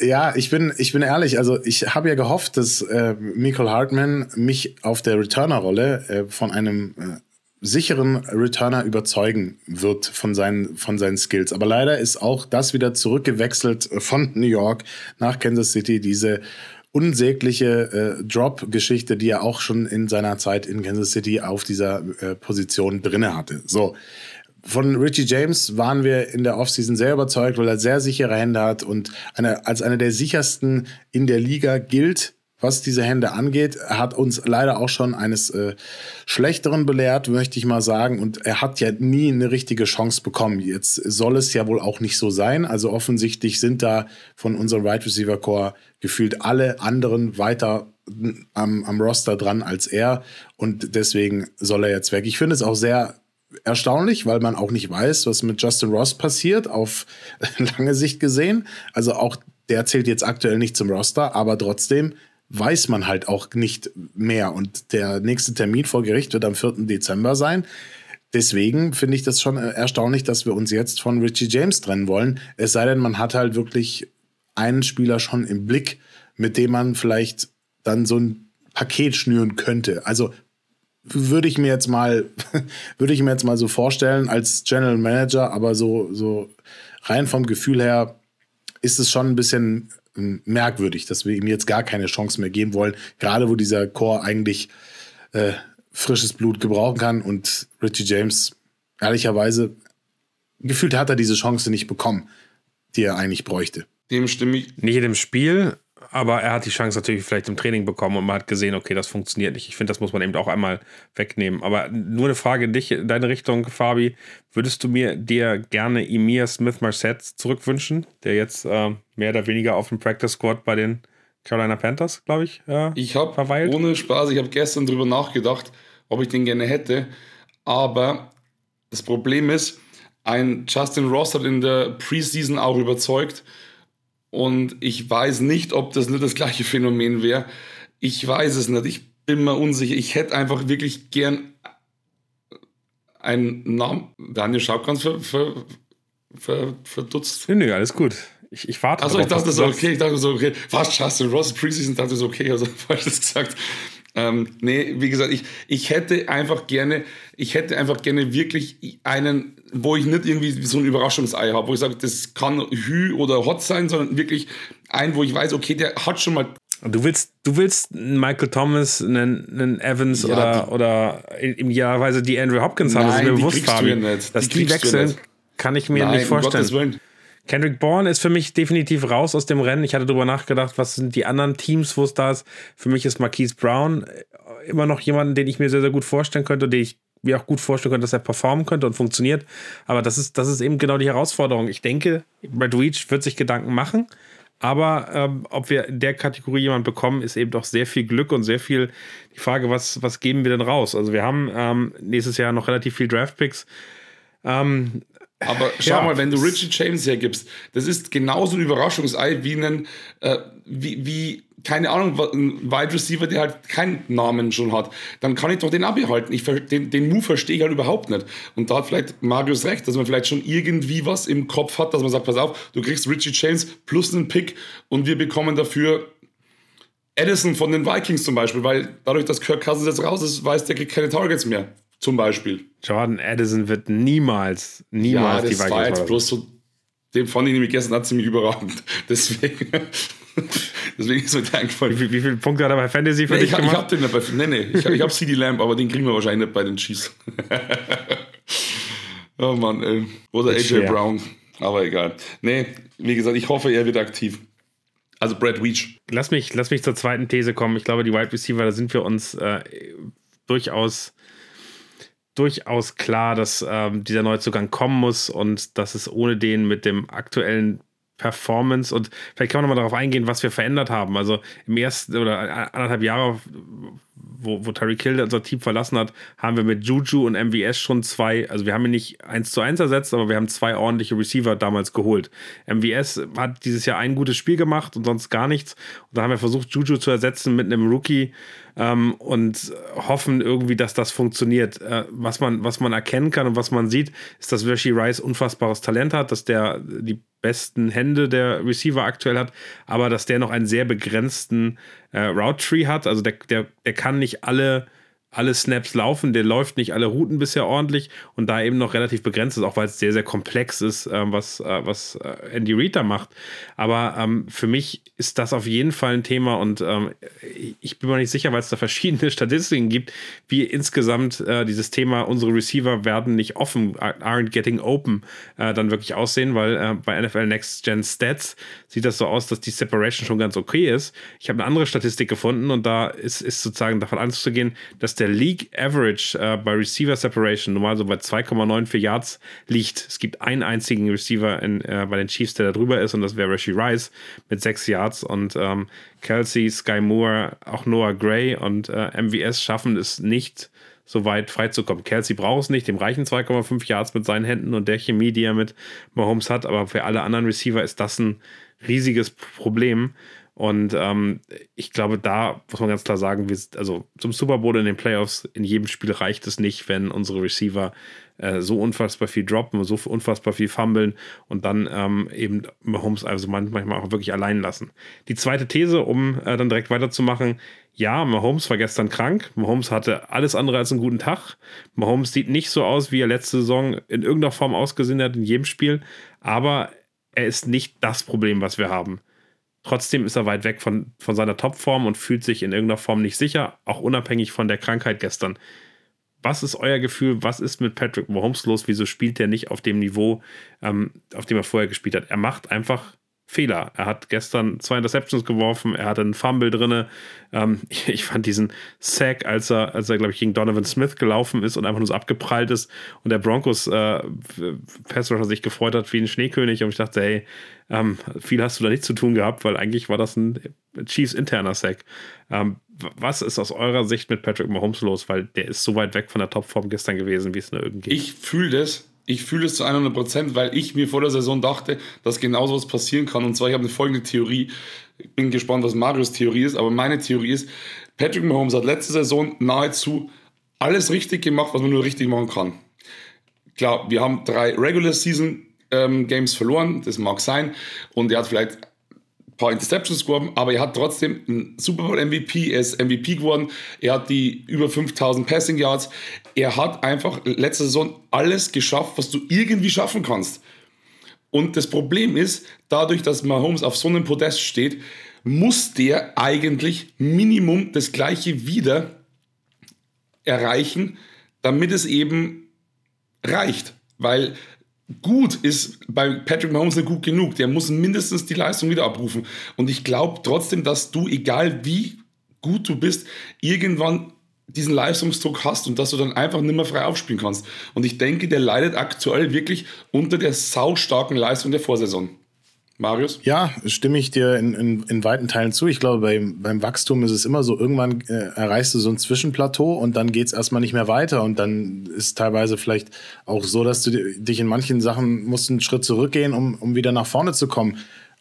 Ja, ich bin, ich bin ehrlich, also ich habe ja gehofft, dass äh, Michael Hartman mich auf der Returner-Rolle äh, von einem äh, sicheren Returner überzeugen wird von seinen, von seinen Skills. Aber leider ist auch das wieder zurückgewechselt von New York nach Kansas City, diese unsägliche äh, Drop-Geschichte, die er auch schon in seiner Zeit in Kansas City auf dieser äh, Position drinne hatte. So, von Richie James waren wir in der Offseason sehr überzeugt, weil er sehr sichere Hände hat und eine, als einer der sichersten in der Liga gilt, was diese Hände angeht. Hat uns leider auch schon eines äh, Schlechteren belehrt, möchte ich mal sagen. Und er hat ja nie eine richtige Chance bekommen. Jetzt soll es ja wohl auch nicht so sein. Also offensichtlich sind da von unserem Wide right Receiver Core gefühlt alle anderen weiter am, am Roster dran als er. Und deswegen soll er jetzt weg. Ich finde es auch sehr erstaunlich, weil man auch nicht weiß, was mit Justin Ross passiert, auf lange Sicht gesehen. Also auch der zählt jetzt aktuell nicht zum Roster, aber trotzdem weiß man halt auch nicht mehr. Und der nächste Termin vor Gericht wird am 4. Dezember sein. Deswegen finde ich das schon erstaunlich, dass wir uns jetzt von Richie James trennen wollen. Es sei denn, man hat halt wirklich einen Spieler schon im Blick, mit dem man vielleicht dann so ein Paket schnüren könnte. Also würde ich mir jetzt mal, würde ich mir jetzt mal so vorstellen als General Manager, aber so, so rein vom Gefühl her ist es schon ein bisschen merkwürdig, dass wir ihm jetzt gar keine Chance mehr geben wollen, gerade wo dieser Chor eigentlich äh, frisches Blut gebrauchen kann und Richie James ehrlicherweise gefühlt hat er diese Chance nicht bekommen, die er eigentlich bräuchte. Dem stimme ich. Nicht in dem Spiel, aber er hat die Chance natürlich vielleicht im Training bekommen und man hat gesehen, okay, das funktioniert nicht. Ich finde, das muss man eben auch einmal wegnehmen. Aber nur eine Frage in dich, in deine Richtung, Fabi. Würdest du mir dir gerne Emir Smith Marset zurückwünschen, der jetzt äh, mehr oder weniger auf dem Practice Squad bei den Carolina Panthers, glaube ich, äh, ich habe ohne Spaß, ich habe gestern darüber nachgedacht, ob ich den gerne hätte. Aber das Problem ist, ein Justin Ross hat in der Preseason auch überzeugt und ich weiß nicht, ob das nicht das gleiche Phänomen wäre. Ich weiß es nicht. Ich bin mir unsicher. Ich hätte einfach wirklich gern einen Namen. Daniel schaut ganz ver, ver, ver, verdutzt. Nö, nö, alles gut. Ich, ich warte. Also ich dachte so, okay, ich dachte so, okay, was Justin Ross Preseason, dachte so, okay, also falsch gesagt. Ähm, nee, wie gesagt, ich, ich hätte einfach gerne, ich hätte einfach gerne wirklich einen, wo ich nicht irgendwie so ein Überraschungsei habe, wo ich sage, das kann Hü oder Hot sein, sondern wirklich einen, wo ich weiß, okay, der hat schon mal. Du willst, du willst einen Michael Thomas, einen, einen Evans ja, oder, die, oder im Jahrweise die Andrew Hopkins haben, das ist mir bewusst, Fabi. Dass die, die wechseln, kann ich mir Nein, nicht vorstellen. Kendrick Bourne ist für mich definitiv raus aus dem Rennen. Ich hatte darüber nachgedacht, was sind die anderen Teams, wo es da ist. Für mich ist Marquise Brown äh, immer noch jemanden, den ich mir sehr, sehr gut vorstellen könnte, den ich mir auch gut vorstellen könnte, dass er performen könnte und funktioniert. Aber das ist, das ist eben genau die Herausforderung. Ich denke, Brad Reach wird sich Gedanken machen. Aber ähm, ob wir in der Kategorie jemanden bekommen, ist eben doch sehr viel Glück und sehr viel die Frage, was, was geben wir denn raus? Also wir haben ähm, nächstes Jahr noch relativ viel Draftpicks. Ähm, aber schau ja. mal, wenn du Richard James hergibst, das ist genauso ein Überraschungsei wie ein, äh, wie, wie, keine Ahnung, ein Wide Receiver, der halt keinen Namen schon hat. Dann kann ich doch den abbehalten. Ich, den, den Move verstehe ich halt überhaupt nicht. Und da hat vielleicht Marius recht, dass man vielleicht schon irgendwie was im Kopf hat, dass man sagt, pass auf, du kriegst Richie James plus einen Pick und wir bekommen dafür Edison von den Vikings zum Beispiel, weil dadurch, dass Kirk Cousins jetzt raus ist, weiß der kriegt keine Targets mehr. Zum Beispiel. Jordan Addison wird niemals, niemals ja, das die Vikings war jetzt bloß so, den fand ich nämlich gestern ziemlich überragend. Deswegen, deswegen ist mir der eingefallen. Wie, wie, viele Punkte hat er bei Fantasy für nee, dich ich, gemacht? Ich hab den nicht bei, nee, nee, ich, ich hab CD Lamb, aber den kriegen wir wahrscheinlich nicht bei den Chiefs. oh Mann, ey. Oder AJ schwer. Brown. Aber egal. Nee, wie gesagt, ich hoffe, er wird aktiv. Also Brad Weech. Lass mich, lass mich zur zweiten These kommen. Ich glaube, die Wide Receiver, da sind wir uns äh, durchaus durchaus klar, dass ähm, dieser Neuzugang kommen muss und dass es ohne den mit dem aktuellen Performance und vielleicht kann man nochmal darauf eingehen, was wir verändert haben. Also im ersten oder anderthalb Jahre wo, wo Tyreek Hill unser Team verlassen hat, haben wir mit Juju und MVS schon zwei, also wir haben ihn nicht eins zu eins ersetzt, aber wir haben zwei ordentliche Receiver damals geholt. MVS hat dieses Jahr ein gutes Spiel gemacht und sonst gar nichts. Und da haben wir versucht, Juju zu ersetzen mit einem Rookie ähm, und hoffen irgendwie, dass das funktioniert. Äh, was, man, was man erkennen kann und was man sieht, ist, dass Rashi Rice unfassbares Talent hat, dass der die besten Hände der Receiver aktuell hat, aber dass der noch einen sehr begrenzten äh, Route Tree hat. Also der, der, der kann nicht alle alle Snaps laufen, der läuft nicht alle Routen bisher ordentlich und da eben noch relativ begrenzt ist, auch weil es sehr, sehr komplex ist, äh, was, äh, was Andy Reid da macht. Aber ähm, für mich ist das auf jeden Fall ein Thema und ähm, ich bin mir nicht sicher, weil es da verschiedene Statistiken gibt, wie insgesamt äh, dieses Thema, unsere Receiver werden nicht offen, aren't getting open, äh, dann wirklich aussehen, weil äh, bei NFL Next Gen Stats sieht das so aus, dass die Separation schon ganz okay ist. Ich habe eine andere Statistik gefunden und da ist, ist sozusagen davon anzugehen, dass der League Average äh, bei Receiver Separation normal so bei 2,94 Yards liegt. Es gibt einen einzigen Receiver in, äh, bei den Chiefs, der da drüber ist, und das wäre Rashi Rice mit 6 Yards. Und ähm, Kelsey, Sky Moore, auch Noah Gray und äh, MVS schaffen es nicht, so weit freizukommen. Kelsey braucht es nicht, dem reichen 2,5 Yards mit seinen Händen und der Chemie, die er mit Mahomes hat. Aber für alle anderen Receiver ist das ein riesiges Problem. Und ähm, ich glaube, da muss man ganz klar sagen, wir, also zum Super Bowl in den Playoffs, in jedem Spiel reicht es nicht, wenn unsere Receiver äh, so unfassbar viel droppen, so unfassbar viel fummeln und dann ähm, eben Mahomes also manchmal auch wirklich allein lassen. Die zweite These, um äh, dann direkt weiterzumachen, ja, Mahomes war gestern krank. Mahomes hatte alles andere als einen guten Tag. Mahomes sieht nicht so aus, wie er letzte Saison in irgendeiner Form ausgesehen hat in jedem Spiel, aber er ist nicht das Problem, was wir haben. Trotzdem ist er weit weg von, von seiner Topform und fühlt sich in irgendeiner Form nicht sicher, auch unabhängig von der Krankheit gestern. Was ist euer Gefühl? Was ist mit Patrick Mahomes los? Wieso spielt er nicht auf dem Niveau, ähm, auf dem er vorher gespielt hat? Er macht einfach Fehler. Er hat gestern zwei Interceptions geworfen, er hatte einen Fumble drin. Ähm, ich fand diesen Sack, als er, als er, glaube ich, gegen Donovan Smith gelaufen ist und einfach nur so abgeprallt ist und der Broncos äh, Passrusher sich gefreut hat wie ein Schneekönig und ich dachte, hey, ähm, viel hast du da nicht zu tun gehabt, weil eigentlich war das ein Chiefs interner Sack. Ähm, was ist aus eurer Sicht mit Patrick Mahomes los? Weil der ist so weit weg von der Topform gestern gewesen, wie es nur irgendwie geht. Ich fühle das ich fühle es zu 100 Prozent, weil ich mir vor der Saison dachte, dass genau so was passieren kann. Und zwar, ich habe eine folgende Theorie. Ich bin gespannt, was Marius Theorie ist, aber meine Theorie ist, Patrick Mahomes hat letzte Saison nahezu alles richtig gemacht, was man nur richtig machen kann. Klar, wir haben drei Regular Season ähm, Games verloren, das mag sein. Und er hat vielleicht paar Interceptions geworfen, aber er hat trotzdem einen Super Bowl MVP, er ist MVP geworden, er hat die über 5000 Passing Yards, er hat einfach letzte Saison alles geschafft, was du irgendwie schaffen kannst. Und das Problem ist, dadurch, dass Mahomes auf so einem Podest steht, muss der eigentlich Minimum das gleiche wieder erreichen, damit es eben reicht. Weil gut ist bei Patrick Mahomes nicht gut genug. Der muss mindestens die Leistung wieder abrufen. Und ich glaube trotzdem, dass du, egal wie gut du bist, irgendwann diesen Leistungsdruck hast und dass du dann einfach nicht mehr frei aufspielen kannst. Und ich denke, der leidet aktuell wirklich unter der saustarken Leistung der Vorsaison. Marius? Ja, stimme ich dir in, in, in weiten Teilen zu. Ich glaube, beim, beim Wachstum ist es immer so, irgendwann äh, erreichst du so ein Zwischenplateau und dann geht es erstmal nicht mehr weiter. Und dann ist teilweise vielleicht auch so, dass du dich in manchen Sachen musst einen Schritt zurückgehen, um, um wieder nach vorne zu kommen.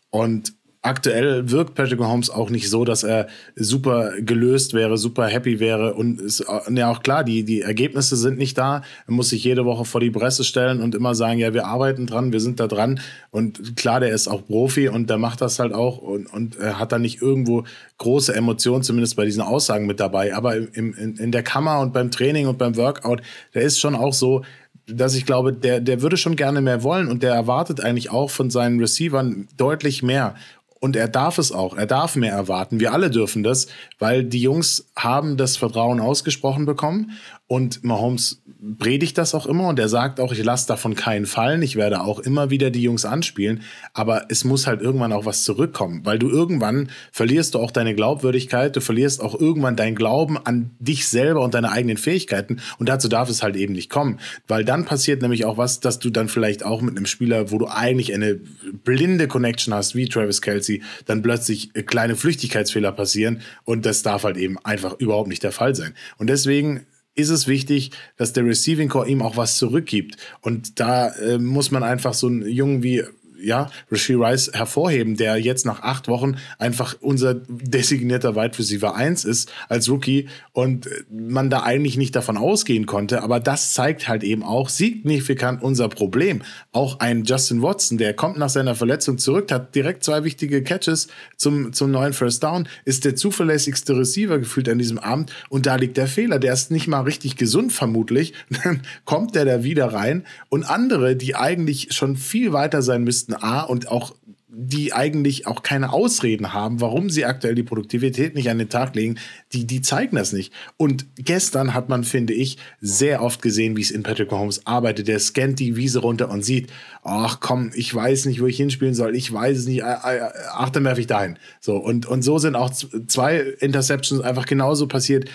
Und aktuell wirkt Patrick Mahomes auch nicht so, dass er super gelöst wäre, super happy wäre. Und ist ja auch klar, die, die Ergebnisse sind nicht da. Er muss sich jede Woche vor die Presse stellen und immer sagen, ja, wir arbeiten dran, wir sind da dran. Und klar, der ist auch Profi und der macht das halt auch und, und hat da nicht irgendwo große Emotionen, zumindest bei diesen Aussagen mit dabei. Aber im, in, in der Kammer und beim Training und beim Workout, der ist schon auch so, dass ich glaube, der, der würde schon gerne mehr wollen und der erwartet eigentlich auch von seinen Receivern deutlich mehr. Und er darf es auch. Er darf mehr erwarten. Wir alle dürfen das, weil die Jungs haben das Vertrauen ausgesprochen bekommen. Und Mahomes predigt das auch immer und er sagt auch, ich lasse davon keinen fallen. Ich werde auch immer wieder die Jungs anspielen. Aber es muss halt irgendwann auch was zurückkommen, weil du irgendwann verlierst du auch deine Glaubwürdigkeit. Du verlierst auch irgendwann dein Glauben an dich selber und deine eigenen Fähigkeiten. Und dazu darf es halt eben nicht kommen, weil dann passiert nämlich auch was, dass du dann vielleicht auch mit einem Spieler, wo du eigentlich eine blinde Connection hast, wie Travis Kelsey, dann plötzlich kleine Flüchtigkeitsfehler passieren. Und das darf halt eben einfach überhaupt nicht der Fall sein. Und deswegen ist es wichtig, dass der Receiving Core ihm auch was zurückgibt. Und da äh, muss man einfach so einen Jungen wie ja, Rasheed Rice hervorheben, der jetzt nach acht Wochen einfach unser designierter Wide Receiver 1 ist als Rookie und man da eigentlich nicht davon ausgehen konnte. Aber das zeigt halt eben auch signifikant unser Problem. Auch ein Justin Watson, der kommt nach seiner Verletzung zurück, hat direkt zwei wichtige Catches zum, zum neuen First Down, ist der zuverlässigste Receiver gefühlt an diesem Abend und da liegt der Fehler. Der ist nicht mal richtig gesund vermutlich. Dann kommt der da wieder rein und andere, die eigentlich schon viel weiter sein müssten, müssten A und auch die eigentlich auch keine Ausreden haben, warum sie aktuell die Produktivität nicht an den Tag legen, die, die zeigen das nicht. Und gestern hat man, finde ich, sehr oft gesehen, wie es in Patrick Mahomes arbeitet. Der scannt die Wiese runter und sieht, ach komm, ich weiß nicht, wo ich hinspielen soll, ich weiß es nicht, ach, dann werfe ich dahin. So, und, und so sind auch zwei Interceptions einfach genauso passiert,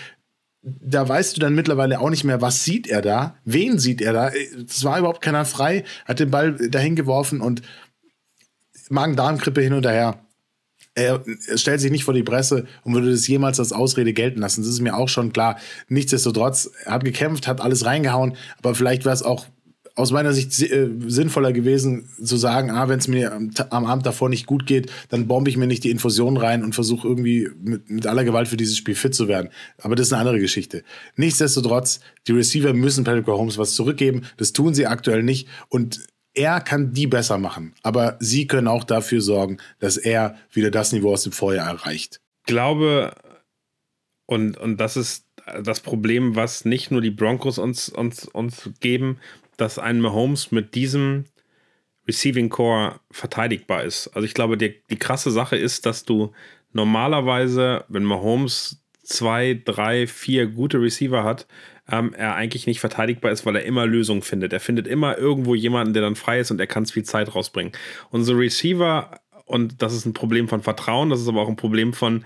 da weißt du dann mittlerweile auch nicht mehr, was sieht er da, wen sieht er da. Es war überhaupt keiner frei, hat den Ball dahin geworfen und Magen-Darm-Grippe hin und her. Er, er stellt sich nicht vor die Presse und würde das jemals als Ausrede gelten lassen. Das ist mir auch schon klar. Nichtsdestotrotz, er hat gekämpft, hat alles reingehauen, aber vielleicht wäre es auch aus meiner Sicht äh, sinnvoller gewesen zu sagen, ah, wenn es mir am, am, Abend davor nicht gut geht, dann bombe ich mir nicht die Infusion rein und versuche irgendwie mit, mit aller Gewalt für dieses Spiel fit zu werden. Aber das ist eine andere Geschichte. Nichtsdestotrotz, die Receiver müssen Patrick Mahomes was zurückgeben. Das tun sie aktuell nicht. Und er kann die besser machen, aber sie können auch dafür sorgen, dass er wieder das Niveau aus dem Vorjahr erreicht. Ich glaube, und, und das ist das Problem, was nicht nur die Broncos uns, uns, uns geben, dass ein Mahomes mit diesem Receiving Core verteidigbar ist. Also ich glaube, die, die krasse Sache ist, dass du normalerweise, wenn Mahomes zwei, drei, vier gute Receiver hat, ähm, er eigentlich nicht verteidigbar ist, weil er immer Lösungen findet. Er findet immer irgendwo jemanden, der dann frei ist und er kann viel Zeit rausbringen. Unsere Receiver, und das ist ein Problem von Vertrauen, das ist aber auch ein Problem von,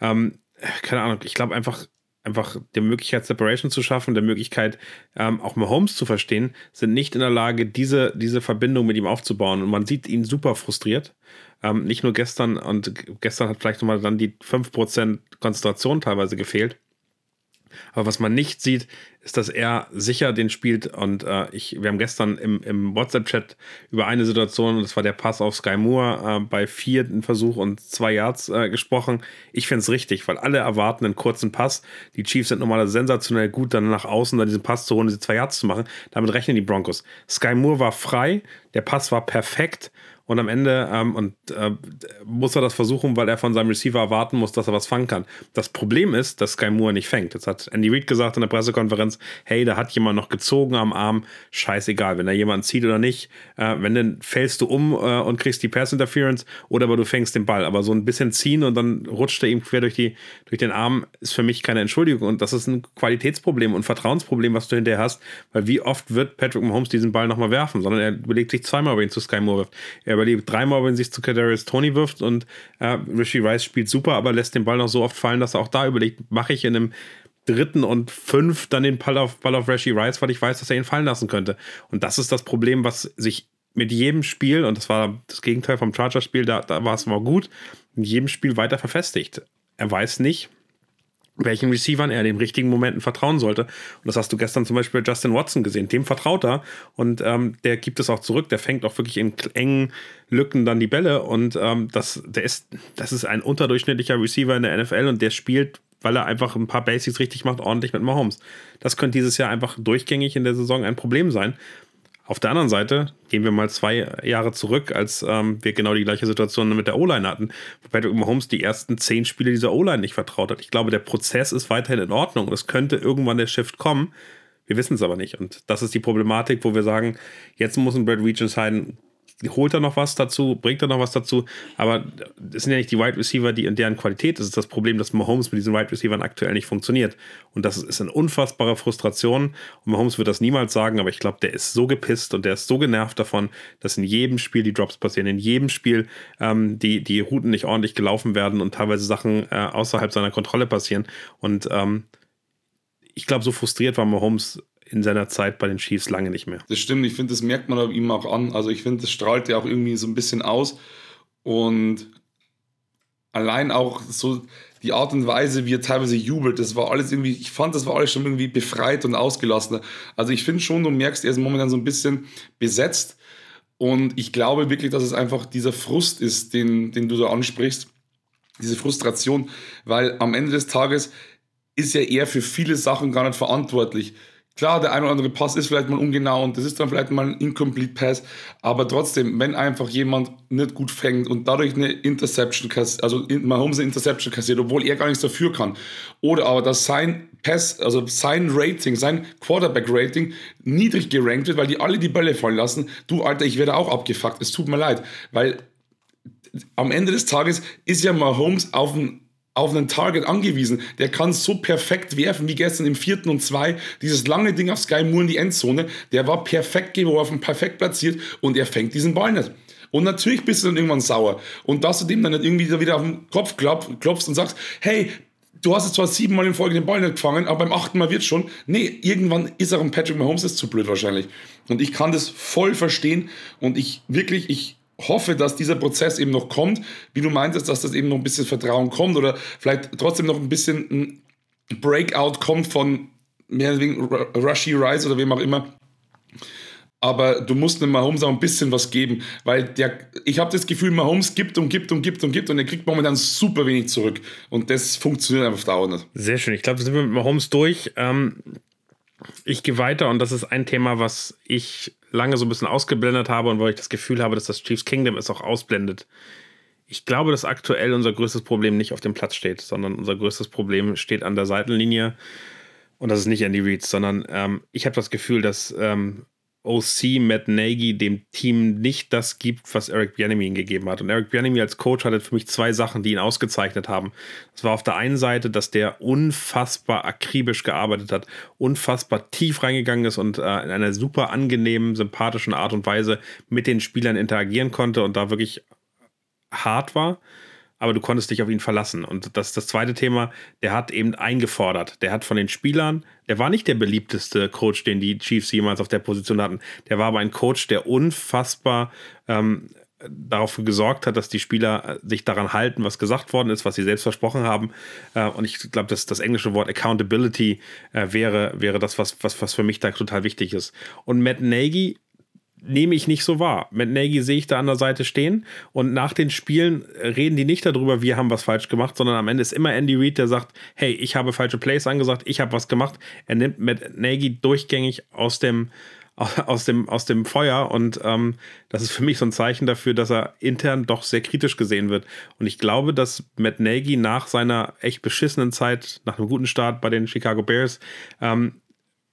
ähm, keine Ahnung, ich glaube einfach, einfach der Möglichkeit, Separation zu schaffen, der Möglichkeit, ähm, auch Mahomes zu verstehen, sind nicht in der Lage, diese, diese Verbindung mit ihm aufzubauen. Und man sieht ihn super frustriert. Ähm, nicht nur gestern, und gestern hat vielleicht nochmal dann die 5% Konzentration teilweise gefehlt. Aber was man nicht sieht, ist, dass er sicher den spielt. Und äh, ich, wir haben gestern im, im WhatsApp-Chat über eine Situation, das war der Pass auf Sky Moore, äh, bei vierten Versuch und zwei Yards äh, gesprochen. Ich finde es richtig, weil alle erwarten einen kurzen Pass. Die Chiefs sind normalerweise sensationell gut, dann nach außen dann diesen Pass zu holen, diese zwei Yards zu machen. Damit rechnen die Broncos. Sky Moore war frei, der Pass war perfekt und am Ende ähm, und, äh, muss er das versuchen, weil er von seinem Receiver erwarten muss, dass er was fangen kann. Das Problem ist, dass Sky Moore nicht fängt. Jetzt hat Andy Reid gesagt in der Pressekonferenz, hey, da hat jemand noch gezogen am Arm, scheißegal, wenn da jemand zieht oder nicht. Äh, wenn dann fällst du um äh, und kriegst die Pass Interference oder aber du fängst den Ball. Aber so ein bisschen ziehen und dann rutscht er ihm quer durch, die, durch den Arm, ist für mich keine Entschuldigung. Und das ist ein Qualitätsproblem und Vertrauensproblem, was du hinterher hast, weil wie oft wird Patrick Mahomes diesen Ball nochmal werfen, sondern er überlegt sich zweimal, ob er ihn zu Sky Moore wirft. Er überlebt dreimal, wenn sich zu Kadarius Tony wirft und äh, Rishi Rice spielt super, aber lässt den Ball noch so oft fallen, dass er auch da überlegt, mache ich in einem dritten und fünf dann den Ball auf, Ball auf Rishi Rice, weil ich weiß, dass er ihn fallen lassen könnte. Und das ist das Problem, was sich mit jedem Spiel, und das war das Gegenteil vom Chargers-Spiel, da, da war es mal gut, in jedem Spiel weiter verfestigt. Er weiß nicht, welchen Receivern er in den richtigen Momenten vertrauen sollte. Und das hast du gestern zum Beispiel bei Justin Watson gesehen. Dem vertraut er und ähm, der gibt es auch zurück. Der fängt auch wirklich in engen Lücken dann die Bälle und ähm, das, der ist, das ist ein unterdurchschnittlicher Receiver in der NFL und der spielt, weil er einfach ein paar Basics richtig macht, ordentlich mit Mahomes. Das könnte dieses Jahr einfach durchgängig in der Saison ein Problem sein. Auf der anderen Seite gehen wir mal zwei Jahre zurück, als ähm, wir genau die gleiche Situation mit der O-Line hatten, wo Patrick Mahomes die ersten zehn Spiele dieser O-Line nicht vertraut hat. Ich glaube, der Prozess ist weiterhin in Ordnung es könnte irgendwann der Shift kommen. Wir wissen es aber nicht. Und das ist die Problematik, wo wir sagen, jetzt muss ein Brad Reach entscheiden, holt er noch was dazu, bringt er noch was dazu, aber es sind ja nicht die Wide Receiver, die in deren Qualität das ist das Problem, dass Mahomes mit diesen Wide Receivers aktuell nicht funktioniert. Und das ist eine unfassbare Frustration. Und Mahomes wird das niemals sagen, aber ich glaube, der ist so gepisst und der ist so genervt davon, dass in jedem Spiel die Drops passieren, in jedem Spiel ähm, die, die Routen nicht ordentlich gelaufen werden und teilweise Sachen äh, außerhalb seiner Kontrolle passieren. Und ähm, ich glaube, so frustriert war Mahomes in seiner Zeit bei den Chiefs lange nicht mehr. Das stimmt, ich finde, das merkt man ihm auch an. Also ich finde, das strahlt ja auch irgendwie so ein bisschen aus. Und allein auch so die Art und Weise, wie er teilweise jubelt, das war alles irgendwie, ich fand, das war alles schon irgendwie befreit und ausgelassener. Also ich finde schon, du merkst, er ist momentan so ein bisschen besetzt. Und ich glaube wirklich, dass es einfach dieser Frust ist, den, den du da ansprichst. Diese Frustration, weil am Ende des Tages ist ja er für viele Sachen gar nicht verantwortlich. Klar, der ein oder andere Pass ist vielleicht mal ungenau und das ist dann vielleicht mal ein Incomplete Pass, aber trotzdem, wenn einfach jemand nicht gut fängt und dadurch eine Interception, also Mahomes eine Interception kassiert, obwohl er gar nichts dafür kann, oder aber dass sein Pass, also sein Rating, sein Quarterback-Rating niedrig gerankt wird, weil die alle die Bälle fallen lassen, du Alter, ich werde auch abgefuckt, es tut mir leid, weil am Ende des Tages ist ja Mahomes auf ein auf einen Target angewiesen. Der kann so perfekt werfen wie gestern im vierten und zwei. Dieses lange Ding auf Sky Moore in die Endzone, der war perfekt geworfen, perfekt platziert und er fängt diesen Ball nicht. Und natürlich bist du dann irgendwann sauer. Und dass du dem dann nicht irgendwie wieder auf den Kopf klopfst und sagst, hey, du hast jetzt zwar siebenmal in Folge den Ball nicht gefangen, aber beim achten Mal wird schon. Nee, irgendwann ist auch ein Patrick Mahomes ist zu blöd wahrscheinlich. Und ich kann das voll verstehen und ich wirklich, ich hoffe, dass dieser Prozess eben noch kommt, wie du meintest, dass das eben noch ein bisschen Vertrauen kommt oder vielleicht trotzdem noch ein bisschen ein Breakout kommt von mehr oder weniger Rushy Rise oder wem auch immer. Aber du musst dem Mahomes auch ein bisschen was geben, weil der, ich habe das Gefühl, Mahomes gibt und gibt und gibt und gibt und er kriegt momentan super wenig zurück. Und das funktioniert einfach dauernd. Sehr schön. Ich glaube, sind wir mit Mahomes durch. Ähm, ich gehe weiter und das ist ein Thema, was ich lange so ein bisschen ausgeblendet habe und wo ich das Gefühl habe, dass das Chiefs Kingdom es auch ausblendet. Ich glaube, dass aktuell unser größtes Problem nicht auf dem Platz steht, sondern unser größtes Problem steht an der Seitenlinie. Und das ist nicht Andy Reid, sondern ähm, ich habe das Gefühl, dass ähm, OC Matt Nagy dem Team nicht das gibt, was Eric Bieniemy ihm gegeben hat. Und Eric Bieniemy als Coach hatte für mich zwei Sachen, die ihn ausgezeichnet haben. Das war auf der einen Seite, dass der unfassbar akribisch gearbeitet hat, unfassbar tief reingegangen ist und äh, in einer super angenehmen, sympathischen Art und Weise mit den Spielern interagieren konnte und da wirklich hart war aber du konntest dich auf ihn verlassen. Und das das zweite Thema, der hat eben eingefordert. Der hat von den Spielern, der war nicht der beliebteste Coach, den die Chiefs jemals auf der Position hatten. Der war aber ein Coach, der unfassbar ähm, darauf gesorgt hat, dass die Spieler äh, sich daran halten, was gesagt worden ist, was sie selbst versprochen haben. Äh, und ich glaube, dass das englische Wort Accountability äh, wäre, wäre das, was, was, was für mich da total wichtig ist. Und Matt Nagy nehme ich nicht so wahr. Mit Nagy sehe ich da an der Seite stehen und nach den Spielen reden die nicht darüber, wir haben was falsch gemacht, sondern am Ende ist immer Andy Reid, der sagt, hey, ich habe falsche Plays angesagt, ich habe was gemacht. Er nimmt mit Nagy durchgängig aus dem, aus dem, aus dem Feuer und ähm, das ist für mich so ein Zeichen dafür, dass er intern doch sehr kritisch gesehen wird. Und ich glaube, dass Matt Nagy nach seiner echt beschissenen Zeit, nach einem guten Start bei den Chicago Bears, ähm,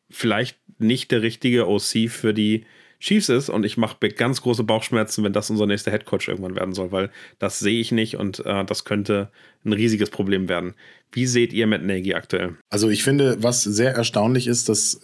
vielleicht nicht der richtige OC für die Chiefs ist und ich mache ganz große Bauchschmerzen, wenn das unser nächster Headcoach irgendwann werden soll, weil das sehe ich nicht und äh, das könnte ein riesiges Problem werden. Wie seht ihr Matt Nagy aktuell? Also ich finde, was sehr erstaunlich ist, das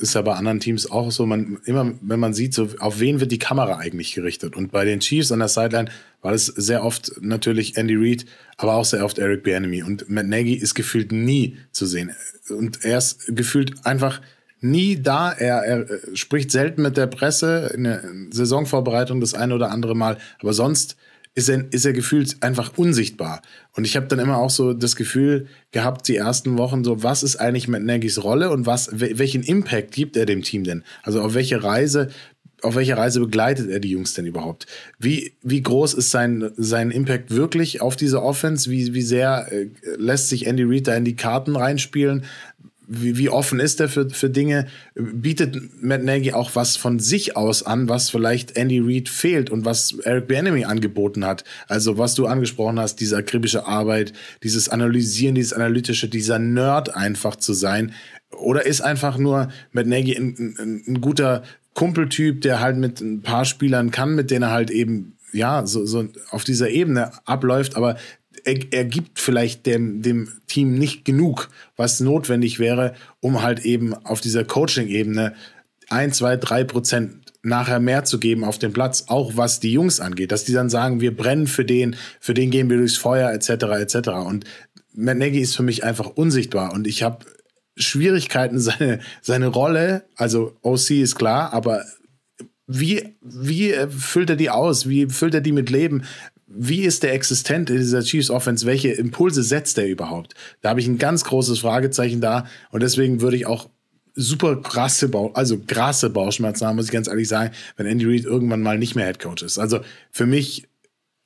ist ja bei anderen Teams auch so, man immer, wenn man sieht, so auf wen wird die Kamera eigentlich gerichtet? Und bei den Chiefs an der Sideline war das sehr oft natürlich Andy Reid, aber auch sehr oft Eric Bieniemy. Und Matt Nagy ist gefühlt nie zu sehen. Und er ist gefühlt einfach nie da. Er, er spricht selten mit der Presse in der Saisonvorbereitung das eine oder andere Mal, aber sonst ist er, ist er gefühlt einfach unsichtbar. Und ich habe dann immer auch so das Gefühl gehabt, die ersten Wochen, so, was ist eigentlich mit Nagys Rolle und was, welchen Impact gibt er dem Team denn? Also auf welche Reise, auf welche Reise begleitet er die Jungs denn überhaupt? Wie, wie groß ist sein, sein Impact wirklich auf diese Offense? Wie, wie sehr äh, lässt sich Andy Reid da in die Karten reinspielen? Wie, wie offen ist er für, für Dinge? Bietet Matt Nagy auch was von sich aus an, was vielleicht Andy Reid fehlt und was Eric Bieniemy angeboten hat? Also was du angesprochen hast, diese akribische Arbeit, dieses Analysieren, dieses Analytische, dieser Nerd einfach zu sein. Oder ist einfach nur Matt Nagy ein, ein, ein guter Kumpeltyp, der halt mit ein paar Spielern kann, mit denen er halt eben, ja, so, so auf dieser Ebene abläuft, aber er, er gibt vielleicht dem, dem Team nicht genug, was notwendig wäre, um halt eben auf dieser Coaching-Ebene ein, zwei, drei Prozent nachher mehr zu geben auf dem Platz, auch was die Jungs angeht, dass die dann sagen, wir brennen für den, für den gehen wir durchs Feuer, etc., etc. Und Matt Nagy ist für mich einfach unsichtbar und ich habe Schwierigkeiten, seine, seine Rolle, also OC ist klar, aber wie, wie füllt er die aus? Wie füllt er die mit Leben? Wie ist der existent in dieser Chiefs Offense? Welche Impulse setzt er überhaupt? Da habe ich ein ganz großes Fragezeichen da und deswegen würde ich auch super krasse Bauch, also krasse Bauchschmerzen haben, muss ich ganz ehrlich sagen, wenn Andy Reid irgendwann mal nicht mehr Head Coach ist. Also für mich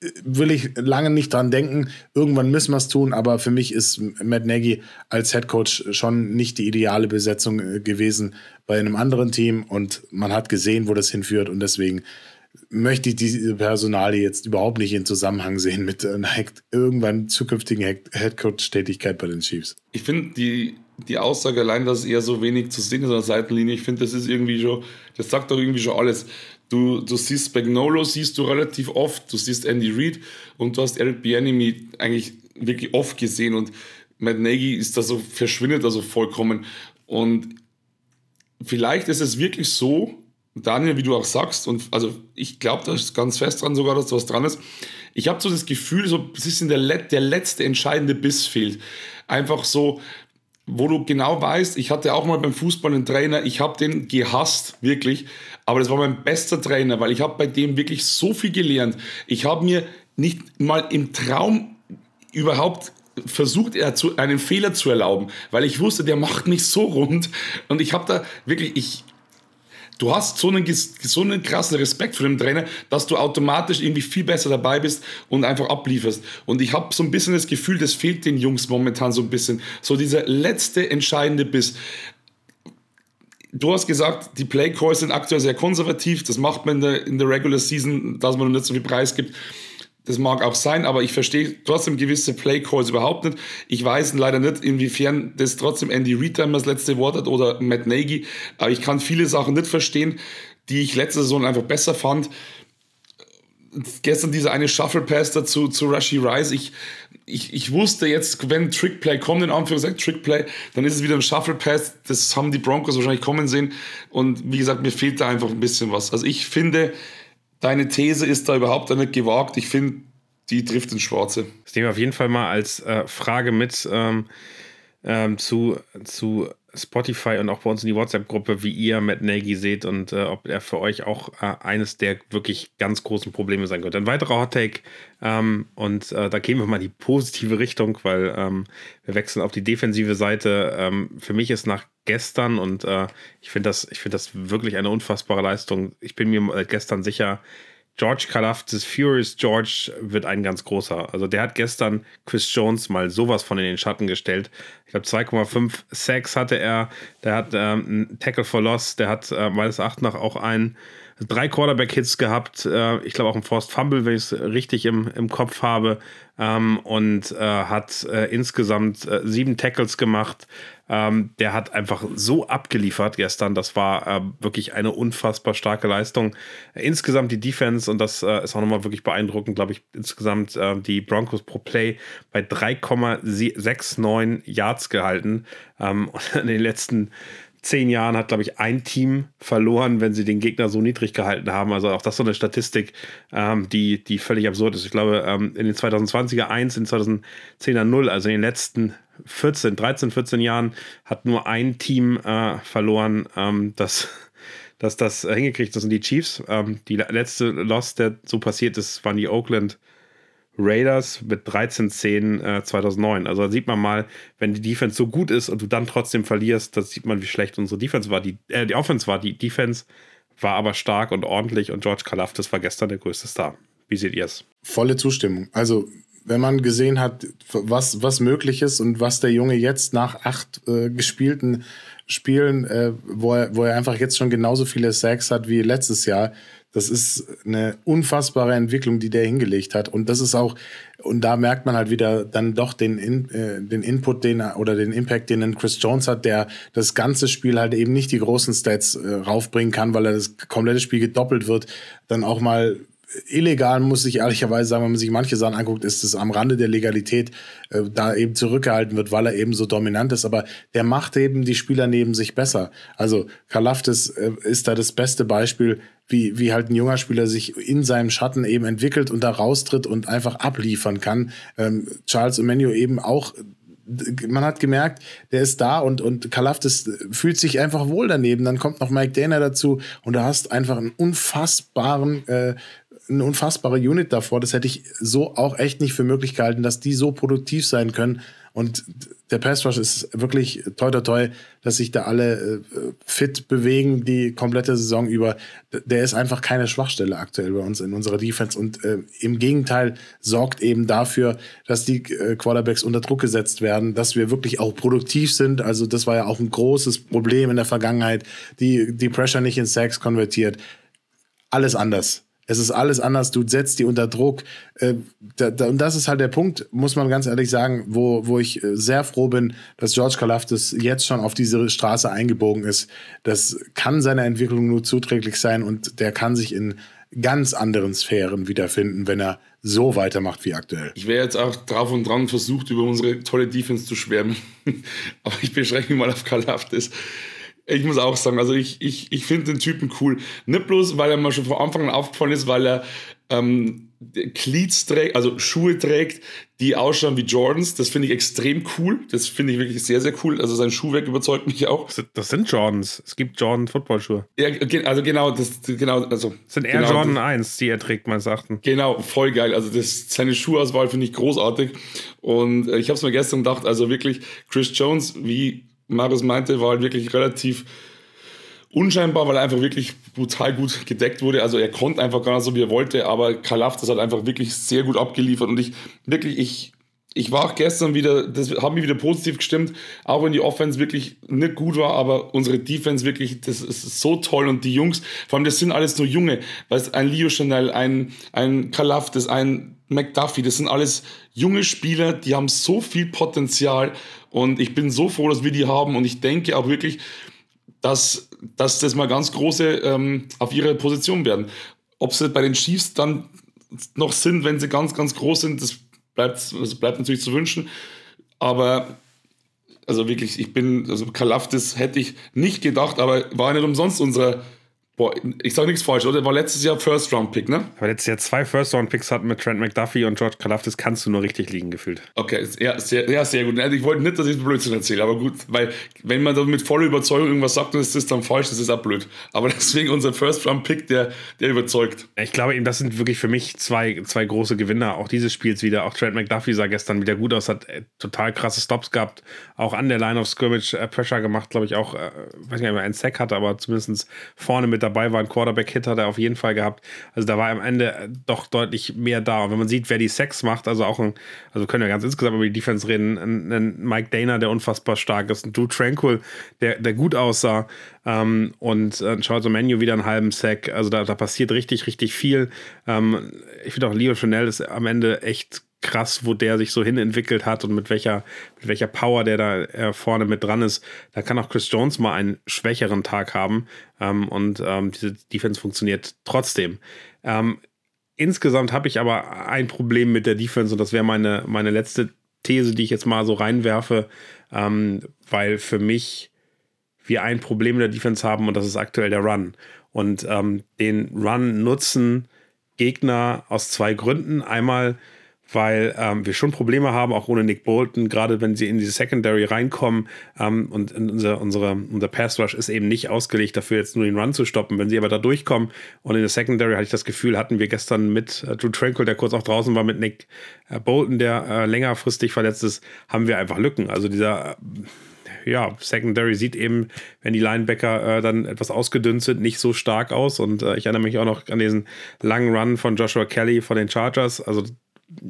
äh, will ich lange nicht dran denken, irgendwann müssen wir es tun, aber für mich ist Matt Nagy als Head Coach schon nicht die ideale Besetzung äh, gewesen bei einem anderen Team und man hat gesehen, wo das hinführt und deswegen möchte ich diese Personalie jetzt überhaupt nicht in Zusammenhang sehen mit einer irgendwann zukünftigen Head Coach Tätigkeit bei den Chiefs. Ich finde die die Aussage allein, dass eher so wenig zu sehen ist an der Seitenlinie, ich finde, das ist irgendwie schon, das sagt doch irgendwie schon alles. Du, du siehst Spagnolo, siehst du relativ oft, du siehst Andy Reid und du hast Eric Bieniemy eigentlich wirklich oft gesehen und Matt Nagy ist da so, verschwindet also vollkommen. Und vielleicht ist es wirklich so, Daniel, wie du auch sagst, und also ich glaube da ist ganz fest dran sogar, dass da was dran ist. Ich habe so das Gefühl, so ein bisschen der, der letzte entscheidende Biss fehlt. Einfach so, wo du genau weißt, ich hatte auch mal beim Fußball einen Trainer, ich habe den gehasst, wirklich, aber das war mein bester Trainer, weil ich habe bei dem wirklich so viel gelernt. Ich habe mir nicht mal im Traum überhaupt versucht, er zu, einen Fehler zu erlauben, weil ich wusste, der macht mich so rund und ich habe da wirklich, ich, du hast so einen, so einen krassen Respekt vor dem Trainer, dass du automatisch irgendwie viel besser dabei bist und einfach ablieferst. Und ich habe so ein bisschen das Gefühl, das fehlt den Jungs momentan so ein bisschen. So dieser letzte entscheidende Biss. Du hast gesagt, die Playcalls sind aktuell sehr konservativ. Das macht man in der, in der Regular Season, dass man nicht so viel Preis gibt. Das mag auch sein, aber ich verstehe trotzdem gewisse Play-Calls überhaupt nicht. Ich weiß leider nicht, inwiefern das trotzdem Andy Reid das letzte Wort hat oder Matt Nagy. Aber ich kann viele Sachen nicht verstehen, die ich letzte Saison einfach besser fand. Gestern dieser eine Shuffle Pass dazu zu Rashi Rice. Ich, ich, ich wusste jetzt, wenn Trickplay kommt, in Anführungszeichen Trickplay, dann ist es wieder ein Shuffle Pass. Das haben die Broncos wahrscheinlich kommen sehen. Und wie gesagt, mir fehlt da einfach ein bisschen was. Also ich finde, deine These ist da überhaupt nicht gewagt. Ich finde, die trifft ins Schwarze. Das nehmen wir auf jeden Fall mal als äh, Frage mit ähm, ähm, zu, zu Spotify und auch bei uns in die WhatsApp-Gruppe, wie ihr Matt Nagy seht und äh, ob er für euch auch äh, eines der wirklich ganz großen Probleme sein könnte. Ein weiterer Hottake ähm, und äh, da gehen wir mal in die positive Richtung, weil ähm, wir wechseln auf die defensive Seite. Ähm, für mich ist nach gestern und äh, ich finde das, ich das wirklich eine unfassbare Leistung. Ich bin mir gestern sicher, George Kalafdis Furious George wird ein ganz großer. Also der hat gestern Chris Jones mal sowas von in den Schatten gestellt. Ich glaube 2,5 Sacks hatte er. Der hat ähm, einen Tackle for Loss. Der hat äh, meines Erachtens auch einen drei Quarterback-Hits gehabt. Äh, ich glaube auch ein Forced Fumble, wenn ich es richtig im, im Kopf habe. Ähm, und äh, hat äh, insgesamt äh, sieben Tackles gemacht. Ähm, der hat einfach so abgeliefert gestern. Das war äh, wirklich eine unfassbar starke Leistung. Insgesamt die Defense, und das äh, ist auch nochmal wirklich beeindruckend, glaube ich, insgesamt die Broncos pro Play bei 3,69 Yards gehalten. Ähm, und in den letzten zehn Jahren hat, glaube ich, ein Team verloren, wenn sie den Gegner so niedrig gehalten haben. Also auch das ist so eine Statistik, ähm, die, die völlig absurd ist. Ich glaube, ähm, in den 2020er 1, in den 2010er 0, also in den letzten 14, 13, 14 Jahren hat nur ein Team äh, verloren, ähm, das, das das hingekriegt. Das sind die Chiefs. Ähm, die letzte Loss, der so passiert ist, waren die Oakland Raiders mit 13-10 äh, 2009. Also da sieht man mal, wenn die Defense so gut ist und du dann trotzdem verlierst, das sieht man, wie schlecht unsere Defense war. Die, äh, die Offense war, die Defense war aber stark und ordentlich und George Kalafdis war gestern der größte Star. Wie seht ihr es? Volle Zustimmung. Also wenn man gesehen hat, was, was möglich ist und was der Junge jetzt nach acht äh, gespielten Spielen, äh, wo, er, wo er einfach jetzt schon genauso viele Sacks hat wie letztes Jahr, Das ist eine unfassbare Entwicklung, die der hingelegt hat. Und das ist auch, und da merkt man halt wieder dann doch den, In, äh, den Input den, oder den Impact, den Chris Jones hat, der das ganze Spiel halt eben nicht die großen Stats äh, raufbringen kann, weil er das komplette Spiel gedoppelt wird, dann auch mal illegal, muss ich ehrlicherweise sagen, wenn man sich manche Sachen anguckt, ist es am Rande der Legalität, äh, da eben zurückgehalten wird, weil er eben so dominant ist. Aber der macht eben die Spieler neben sich besser. Also Kalaftis äh, ist da das beste Beispiel, wie, wie halt ein junger Spieler sich in seinem Schatten eben entwickelt und da raustritt und einfach abliefern kann. Ähm, Charles Emmanuel eben auch man hat gemerkt, der ist da und, und Kalaftis fühlt sich einfach wohl daneben. Dann kommt noch Mike Dana dazu und du hast einfach einen unfassbaren äh, eine unfassbare Unit davor. Das hätte ich so auch echt nicht für möglich gehalten, dass die so produktiv sein können. Und der Pass Rush ist wirklich toi toi toi, dass sich da alle äh, fit bewegen die komplette Saison über. Der ist einfach keine Schwachstelle aktuell bei uns in unserer Defense und äh, im Gegenteil sorgt eben dafür, dass die äh, Quarterbacks unter Druck gesetzt werden, dass wir wirklich auch produktiv sind. Also das war ja auch ein großes Problem in der Vergangenheit, die die Pressure nicht in Sacks konvertiert. Alles anders. Es ist alles anders, du setzt die unter Druck. Äh, und das ist halt der Punkt, muss man ganz ehrlich sagen, wo, wo ich äh, sehr froh bin, dass George Kalafdis jetzt schon auf diese Straße eingebogen ist. Das kann seiner Entwicklung nur zuträglich sein und der kann sich in ganz anderen Sphären wiederfinden, wenn er so weitermacht wie aktuell. Ich wäre jetzt auch drauf und dran versucht, über unsere tolle Defense zu schwärmen. Aber ich beschränke mich mal auf Kalafdis. Ich muss auch sagen, also ich, ich, ich finde den Typen cool. Nicht bloß, weil er mir schon von Anfang an aufgefallen ist, weil er ähm, Cleats trägt, also Schuhe trägt, die ausschauen wie Jordans. Das finde ich extrem cool. Das finde ich wirklich sehr, sehr cool. Also sein Schuhwerk überzeugt mich auch. Das sind Jordans. Es gibt Jordan Footballschuhe. Ja, also genau, das genau, also das sind eher genau, Jordan 1, die er trägt, meines Erachtens. Genau, voll geil. Also das, seine Schuhauswahl finde ich großartig. Und äh, ich habe es mir gestern gedacht, also wirklich Chris Jones, wie Marius meinte, war halt wirklich relativ unscheinbar, weil er einfach wirklich brutal gut gedeckt wurde. Also er konnte einfach gar nicht so, wie er wollte, aber Kalaf, das hat einfach wirklich sehr gut abgeliefert. Und ich wirklich, ich, ich war auch gestern wieder, das hat mich wieder positiv gestimmt, auch wenn die Offense wirklich nicht gut war, aber unsere Defense wirklich, das ist so toll. Und die Jungs, vor allem das sind alles nur Junge, weißt ein Leo Chanel, ein, ein Kalaf, das ein McDuffie, das sind alles junge Spieler, die haben so viel Potenzial und ich bin so froh, dass wir die haben. Und ich denke auch wirklich, dass, dass das mal ganz große ähm, auf ihre Position werden. Ob sie bei den Chiefs dann noch sind, wenn sie ganz, ganz groß sind, das bleibt, das bleibt natürlich zu wünschen. Aber also wirklich, ich bin, also Kalaftis hätte ich nicht gedacht, aber war nicht umsonst unser Boah, ich sage nichts falsch, oder? War letztes Jahr First-Round-Pick, ne? Aber letztes Jahr zwei First-Round-Picks hatten mit Trent McDuffie und George Kalafdis, kannst du nur richtig liegen gefühlt. Okay, ja, sehr, ja, sehr gut. Also ich wollte nicht, dass ich Blödsinn erzähle, aber gut, weil wenn man da mit voller Überzeugung irgendwas sagt, dann ist das dann falsch, das ist auch blöd. Aber deswegen unser First-Round-Pick, der, der überzeugt. Ich glaube eben, das sind wirklich für mich zwei, zwei große Gewinner auch dieses Spiels wieder. Auch Trent McDuffie sah gestern wieder gut aus, hat äh, total krasse Stops gehabt, auch an der Line of Scrimmage äh, Pressure gemacht, glaube ich auch, äh, weiß nicht, ob er einen Sack hatte, aber zumindest vorne mit dabei war ein Quarterback Quarterback-Hit hat er auf jeden Fall gehabt. Also da war am Ende doch deutlich mehr da. Und wenn man sieht, wer die Sex macht, also auch ein, also können wir ganz insgesamt über die Defense reden, ein, ein Mike Dana, der unfassbar stark ist, ein Drew Tranquil, der, der gut aussah, ähm, und äh, Charles Menu wieder einen halben Sack. Also da, da passiert richtig, richtig viel. Ähm, ich finde auch Leo Chanel ist am Ende echt krass, wo der sich so hin entwickelt hat und mit welcher, mit welcher Power der da äh, vorne mit dran ist. Da kann auch Chris Jones mal einen schwächeren Tag haben ähm, und ähm, diese Defense funktioniert trotzdem. Ähm, insgesamt habe ich aber ein Problem mit der Defense und das wäre meine, meine letzte These, die ich jetzt mal so reinwerfe, ähm, weil für mich wir ein Problem in der Defense haben und das ist aktuell der Run. Und ähm, den Run nutzen Gegner aus zwei Gründen. Einmal, weil ähm, wir schon Probleme haben, auch ohne Nick Bolton, gerade wenn sie in diese Secondary reinkommen ähm, und unser, unsere, unser Pass Rush ist eben nicht ausgelegt dafür, jetzt nur den Run zu stoppen. Wenn sie aber da durchkommen und in der Secondary hatte ich das Gefühl, hatten wir gestern mit äh, Drew Tranquil, der kurz auch draußen war, mit Nick äh, Bolton, der äh, längerfristig verletzt ist, haben wir einfach Lücken. Also dieser äh, ja, Secondary sieht eben, wenn die Linebacker äh, dann etwas ausgedünnt sind, nicht so stark aus. Und äh, ich erinnere mich auch noch an diesen langen Run von Joshua Kelly von den Chargers. Also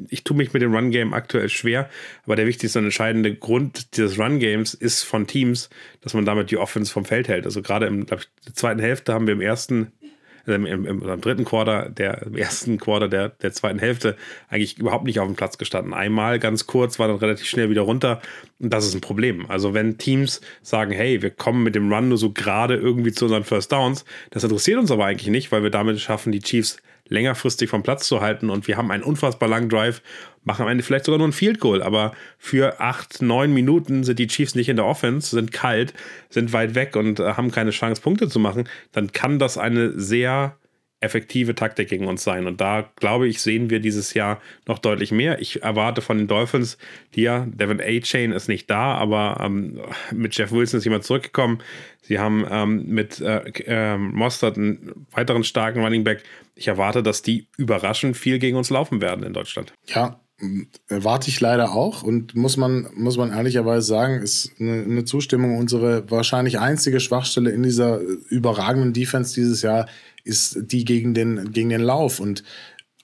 ich tue mich mit dem Run-Game aktuell schwer, aber der wichtigste und entscheidende Grund dieses Run-Games ist von Teams, dass man damit die Offense vom Feld hält. Also gerade im ich, der zweiten Hälfte haben wir im ersten, äh, im, im, im, dritten Quarter, der im ersten Quarter der, der zweiten Hälfte eigentlich überhaupt nicht auf dem Platz gestanden. Einmal ganz kurz, war dann relativ schnell wieder runter und das ist ein Problem. Also wenn Teams sagen, hey, wir kommen mit dem Run nur so gerade irgendwie zu unseren First Downs, das interessiert uns aber eigentlich nicht, weil wir damit schaffen, die Chiefs längerfristig vom Platz zu halten und wir haben einen unfassbar langen Drive, machen am Ende vielleicht sogar nur ein Field Goal, aber für acht, neun Minuten sind die Chiefs nicht in der Offense, sind kalt, sind weit weg und äh, haben keine Chance, Punkte zu machen, dann kann das eine sehr effektive Taktik gegen uns sein. Und da, glaube ich, sehen wir dieses Jahr noch deutlich mehr. Ich erwarte von den Dolphins, die ja, Devin A-Chain ist nicht da, aber ähm, mit Jeff Wilson ist jemand zurückgekommen. Sie haben ähm, mit äh, äh, Mostert einen weiteren starken Running Back. Ich erwarte, dass die überraschend viel gegen uns laufen werden in Deutschland. Ja, erwarte ich leider auch und muss man, muss man ehrlicherweise sagen, ist eine, eine Zustimmung unsere wahrscheinlich einzige Schwachstelle in dieser überragenden Defense dieses Jahr ist die gegen den, gegen den Lauf. Und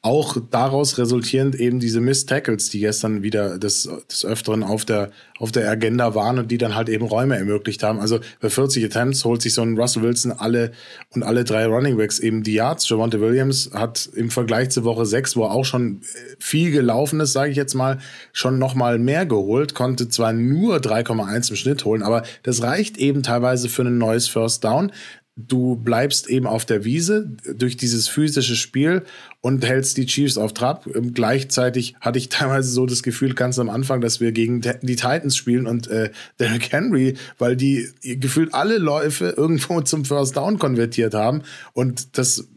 auch daraus resultierend eben diese Miss-Tackles, die gestern wieder des, des Öfteren auf der, auf der Agenda waren und die dann halt eben Räume ermöglicht haben. Also bei 40 Attempts holt sich so ein Russell Wilson alle und alle drei Running Backs eben die Yards. Javante Williams hat im Vergleich zur Woche 6, wo auch schon viel gelaufen ist, sage ich jetzt mal, schon nochmal mehr geholt, konnte zwar nur 3,1 im Schnitt holen, aber das reicht eben teilweise für ein neues First Down du bleibst eben auf der Wiese durch dieses physische Spiel und hältst die Chiefs auf Trab. Ähm, gleichzeitig hatte ich teilweise so das Gefühl ganz am Anfang, dass wir gegen die Titans spielen und äh, Derrick Henry, weil die gefühlt alle Läufe irgendwo zum First Down konvertiert haben und das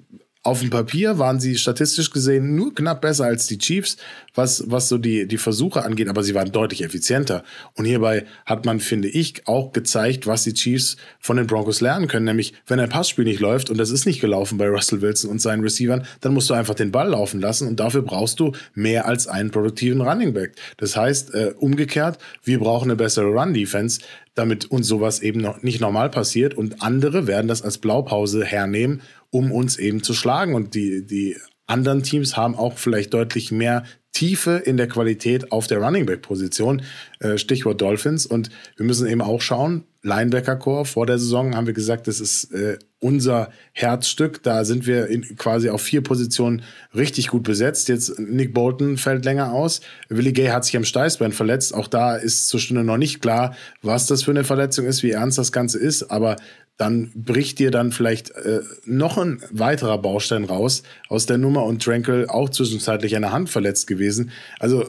auf dem Papier waren sie statistisch gesehen nur knapp besser als die Chiefs, was, was so die, die Versuche angeht, aber sie waren deutlich effizienter. Und hierbei hat man, finde ich, auch gezeigt, was die Chiefs von den Broncos lernen können. Nämlich, wenn ein Passspiel nicht läuft, und das ist nicht gelaufen bei Russell Wilson und seinen Receivern, dann musst du einfach den Ball laufen lassen und dafür brauchst du mehr als einen produktiven Running Back. Das heißt, äh, umgekehrt, wir brauchen eine bessere Run-Defense, damit uns sowas eben noch nicht normal passiert und andere werden das als Blaupause hernehmen um uns eben zu schlagen. Und die, die anderen Teams haben auch vielleicht deutlich mehr Tiefe in der Qualität auf der Running Back Position. Äh, Stichwort Dolphins. Und wir müssen eben auch schauen, Linebacker Core vor der Saison haben wir gesagt, das ist äh, unser Herzstück. Da sind wir in, quasi auf vier Positionen richtig gut besetzt. Jetzt Nick Bolton fällt länger aus. Willie Gay hat sich am Steißbein verletzt. Auch da ist zur Stunde noch nicht klar, was das für eine Verletzung ist, wie ernst das Ganze ist. Aber dann bricht dir dann vielleicht äh, noch ein weiterer Baustein raus aus der Nummer und Tranquil auch zwischenzeitlich eine Hand verletzt gewesen. Also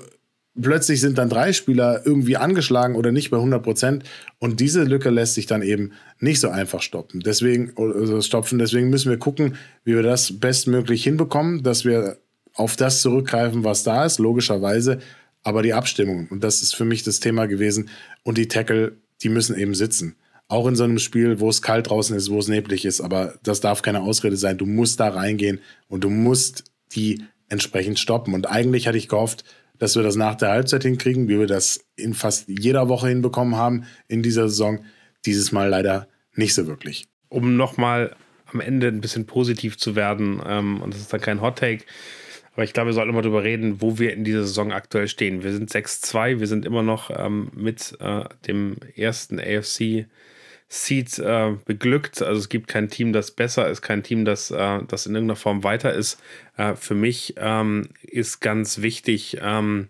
plötzlich sind dann drei Spieler irgendwie angeschlagen oder nicht bei 100 Prozent und diese Lücke lässt sich dann eben nicht so einfach stoppen. Deswegen, also stopfen, deswegen müssen wir gucken, wie wir das bestmöglich hinbekommen, dass wir auf das zurückgreifen, was da ist, logischerweise, aber die Abstimmung, und das ist für mich das Thema gewesen, und die Tackle, die müssen eben sitzen. Auch in so einem Spiel, wo es kalt draußen ist, wo es neblig ist. Aber das darf keine Ausrede sein. Du musst da reingehen und du musst die entsprechend stoppen. Und eigentlich hatte ich gehofft, dass wir das nach der Halbzeit hinkriegen, wie wir das in fast jeder Woche hinbekommen haben in dieser Saison. Dieses Mal leider nicht so wirklich. Um nochmal am Ende ein bisschen positiv zu werden, ähm, und das ist dann kein Hot Take, aber ich glaube, wir sollten mal darüber reden, wo wir in dieser Saison aktuell stehen. Wir sind 6-2, wir sind immer noch ähm, mit äh, dem ersten AFC Seeds äh, beglückt. Also es gibt kein Team, das besser ist, kein Team, das, äh, das in irgendeiner Form weiter ist. Äh, für mich ähm, ist ganz wichtig, ähm,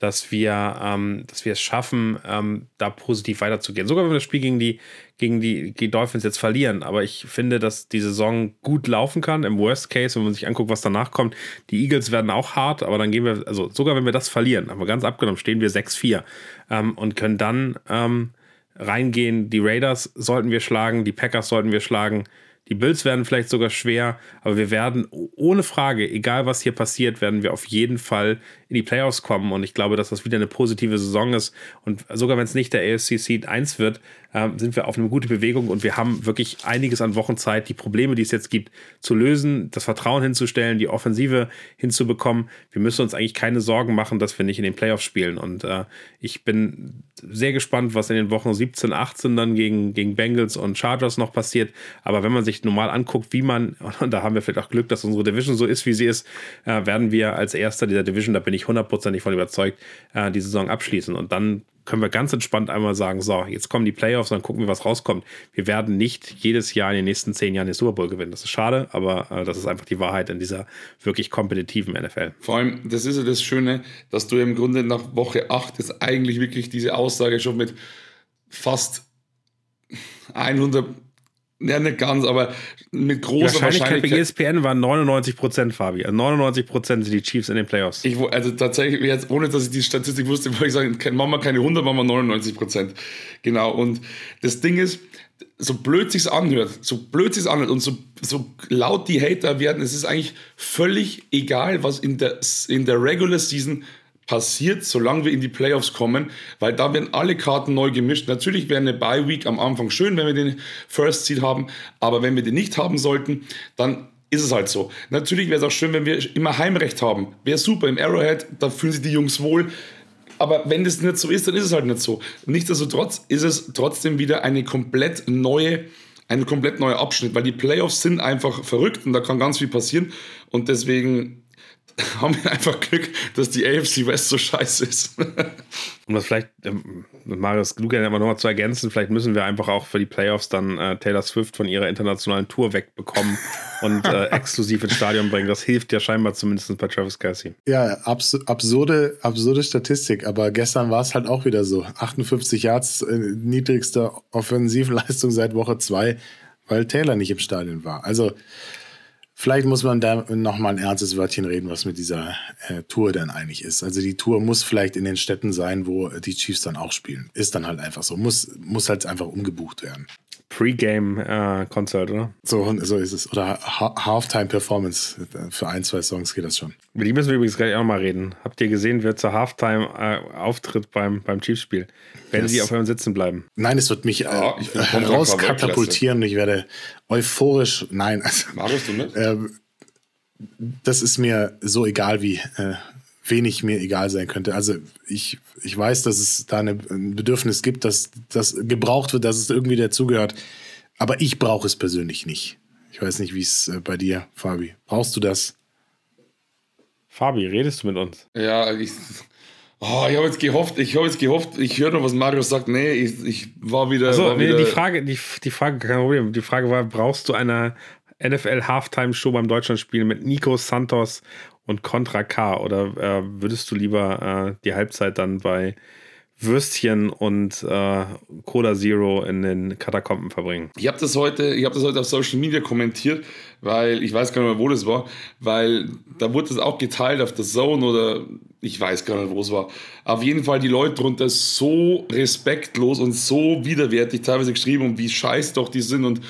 dass wir, ähm, dass wir es schaffen, ähm, da positiv weiterzugehen. Sogar wenn wir das Spiel gegen die, gegen die, die Dolphins jetzt verlieren. Aber ich finde, dass die Saison gut laufen kann. Im Worst Case, wenn man sich anguckt, was danach kommt, die Eagles werden auch hart, aber dann gehen wir, also sogar wenn wir das verlieren, aber ganz abgenommen, stehen wir 6-4 ähm, und können dann ähm, reingehen. Die Raiders sollten wir schlagen, die Packers sollten wir schlagen. Die Bills werden vielleicht sogar schwer, aber wir werden ohne Frage, egal was hier passiert, werden wir auf jeden Fall in die Playoffs kommen. Und ich glaube, dass das wieder eine positive Saison ist. Und sogar wenn es nicht der AFC Seed 1 wird, sind wir auf eine gute Bewegung und wir haben wirklich einiges an Wochenzeit, die Probleme, die es jetzt gibt, zu lösen, das Vertrauen hinzustellen, die Offensive hinzubekommen. Wir müssen uns eigentlich keine Sorgen machen, dass wir nicht in den Playoffs spielen. Und äh, ich bin sehr gespannt, was in den Wochen 17, 18 dann gegen, gegen Bengals und Chargers noch passiert. Aber wenn man sich sich normal anguckt, wie man, und da haben wir vielleicht auch Glück, dass unsere Division so ist, wie sie ist, äh, werden wir als erster dieser Division, da bin ich hundertprozentig von überzeugt, äh, die Saison abschließen. Und dann können wir ganz entspannt einmal sagen, so, jetzt kommen die Playoffs, dann gucken wir, was rauskommt. Wir werden nicht jedes Jahr in den nächsten zehn Jahren den Super Bowl gewinnen. Das ist schade, aber äh, das ist einfach die Wahrheit in dieser wirklich kompetitiven NFL. Vor allem, das ist ja das Schöne, dass du im Grunde nach Woche 8 jetzt eigentlich wirklich diese Aussage schon mit fast 100 ja, nicht ganz, aber mit großer Wahrscheinlichkeit. Bei ESPN waren 99 Prozent, Fabi. Also 99 Prozent sind die Chiefs in den Playoffs. Ich, also tatsächlich, jetzt, ohne dass ich die Statistik wusste, wollte ich sagen, machen wir keine 100, machen wir 99 Prozent. Genau. Und das Ding ist, so blöd sich's anhört, so blöd sich's anhört und so, so laut die Hater werden, es ist eigentlich völlig egal, was in der, in der Regular Season passiert, solange wir in die Playoffs kommen, weil da werden alle Karten neu gemischt. Natürlich wäre eine Bye Week am Anfang schön, wenn wir den First Seed haben, aber wenn wir den nicht haben sollten, dann ist es halt so. Natürlich wäre es auch schön, wenn wir immer Heimrecht haben. Wäre super im Arrowhead, da fühlen sich die Jungs wohl. Aber wenn das nicht so ist, dann ist es halt nicht so. Nichtsdestotrotz ist es trotzdem wieder eine komplett neue, ein komplett neuer Abschnitt, weil die Playoffs sind einfach verrückt und da kann ganz viel passieren. Und deswegen haben wir einfach Glück, dass die AFC West so scheiße ist. um das vielleicht, ähm, Marius Lugan nochmal zu ergänzen, vielleicht müssen wir einfach auch für die Playoffs dann äh, Taylor Swift von ihrer internationalen Tour wegbekommen und äh, exklusiv ins Stadion bringen. Das hilft ja scheinbar zumindest bei Travis Kelsey. Ja, abs absurde, absurde Statistik, aber gestern war es halt auch wieder so. 58 Yards, äh, niedrigste Offensivleistung seit Woche 2, weil Taylor nicht im Stadion war. Also Vielleicht muss man da nochmal ein ernstes Wörtchen reden, was mit dieser äh, Tour dann eigentlich ist. Also die Tour muss vielleicht in den Städten sein, wo die Chiefs dann auch spielen. Ist dann halt einfach so. Muss, muss halt einfach umgebucht werden. Pre-Game-Konzert, äh, oder? So, so ist es. Oder ha Halftime-Performance. Für ein, zwei Songs geht das schon. Über die müssen wir übrigens gleich auch mal reden. Habt ihr gesehen, wer zur Halftime äh, beim, beim Chiefs-Spiel? Werden sie auf einmal sitzen bleiben? Nein, es wird mich äh, ja, rauskatapultieren und ich werde euphorisch. Nein, also, Magst du nicht? Äh, das ist mir so egal wie äh, wenig mir egal sein könnte. Also ich, ich weiß, dass es da eine, ein Bedürfnis gibt, dass das gebraucht wird, dass es irgendwie dazugehört. Aber ich brauche es persönlich nicht. Ich weiß nicht, wie es äh, bei dir, Fabi. Brauchst du das? Fabi, redest du mit uns? Ja, ich, oh, ich habe jetzt gehofft, ich habe jetzt gehofft, ich höre noch, was Marius sagt. Nee, ich, ich war wieder. Also, war nee, wieder die Frage, die, die Frage, kein Problem. Die Frage war, brauchst du eine NFL Halftime Show beim Deutschlandspiel mit Nico Santos und Contra K? Oder äh, würdest du lieber äh, die Halbzeit dann bei Würstchen und äh, Cola Zero in den Katakomben verbringen? Ich habe das heute, habe das heute auf Social Media kommentiert, weil ich weiß gar nicht mehr, wo das war, weil da wurde das auch geteilt auf der Zone oder ich weiß gar nicht, wo es war. Auf jeden Fall die Leute drunter so respektlos und so widerwärtig teilweise geschrieben und wie scheiß doch die sind und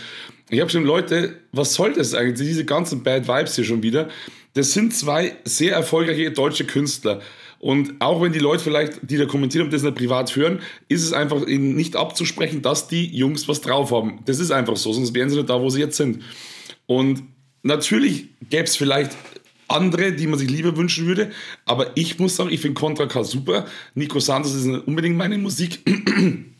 ich habe schon Leute, was soll das eigentlich? Diese ganzen Bad Vibes hier schon wieder. Das sind zwei sehr erfolgreiche deutsche Künstler. Und auch wenn die Leute vielleicht, die da kommentieren, das nicht privat hören, ist es einfach ihnen nicht abzusprechen, dass die Jungs was drauf haben. Das ist einfach so, sonst wären sie nicht da, wo sie jetzt sind. Und natürlich gäbe es vielleicht andere, die man sich lieber wünschen würde, aber ich muss sagen, ich finde Contra K super. Nico Santos ist unbedingt meine Musik.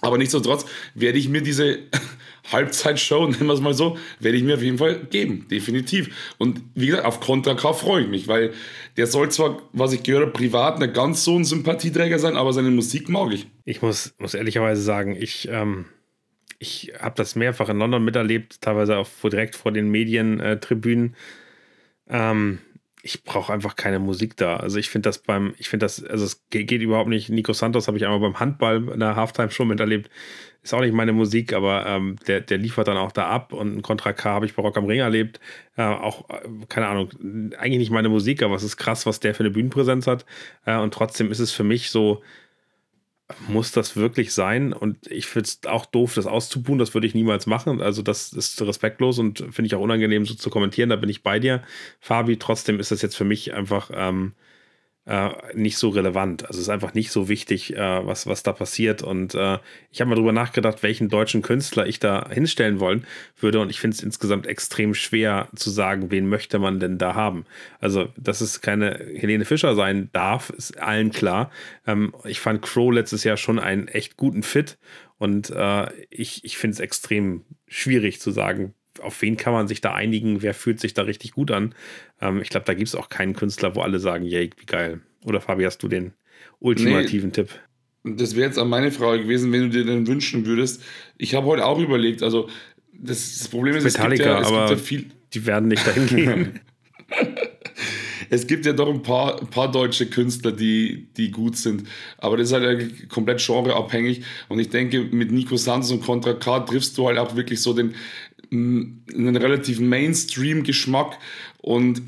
aber nichtsdestotrotz werde ich mir diese Halbzeitshow, nennen wir es mal so, werde ich mir auf jeden Fall geben, definitiv. Und wie gesagt, auf Contra K freue ich mich, weil der soll zwar, was ich gehört habe, privat nicht ganz so ein Sympathieträger sein, aber seine Musik mag ich. Ich muss, muss ehrlicherweise sagen, ich, ähm, ich habe das mehrfach in London miterlebt, teilweise auch direkt vor den Medientribünen. Ähm, ich brauche einfach keine Musik da. Also ich finde das beim, ich finde das, also es geht, überhaupt nicht. Nico Santos habe ich einmal beim Handball in der Halftime schon miterlebt ist auch nicht meine Musik, aber ähm, der, der liefert dann auch da ab und ein Contra K habe ich bei Rock am Ring erlebt. Äh, auch, äh, keine Ahnung, eigentlich nicht meine Musik, aber es ist krass, was der für eine Bühnenpräsenz hat. Äh, und trotzdem ist es für mich so, muss das wirklich sein? Und ich finde es auch doof, das auszubuhen. Das würde ich niemals machen. Also, das ist respektlos und finde ich auch unangenehm, so zu kommentieren. Da bin ich bei dir, Fabi. Trotzdem ist das jetzt für mich einfach. Ähm, äh, nicht so relevant. Also es ist einfach nicht so wichtig, äh, was, was da passiert. Und äh, ich habe mal drüber nachgedacht, welchen deutschen Künstler ich da hinstellen wollen würde. Und ich finde es insgesamt extrem schwer zu sagen, wen möchte man denn da haben. Also, dass es keine Helene Fischer sein darf, ist allen klar. Ähm, ich fand Crow letztes Jahr schon einen echt guten Fit. Und äh, ich, ich finde es extrem schwierig zu sagen, auf wen kann man sich da einigen? Wer fühlt sich da richtig gut an? Ähm, ich glaube, da gibt es auch keinen Künstler, wo alle sagen, yay, wie geil. Oder Fabi, hast du den ultimativen nee, Tipp? Das wäre jetzt an meine Frage gewesen, wenn du dir den wünschen würdest. Ich habe heute auch überlegt, also das, das Problem ist, Metallica, es gibt ja, es aber gibt ja viel. Die werden nicht dahin gehen. es gibt ja doch ein paar, ein paar deutsche Künstler, die, die gut sind. Aber das ist halt komplett genreabhängig. Und ich denke, mit Nico Santos und Contra K triffst du halt auch wirklich so den, einen relativen Mainstream-Geschmack. Und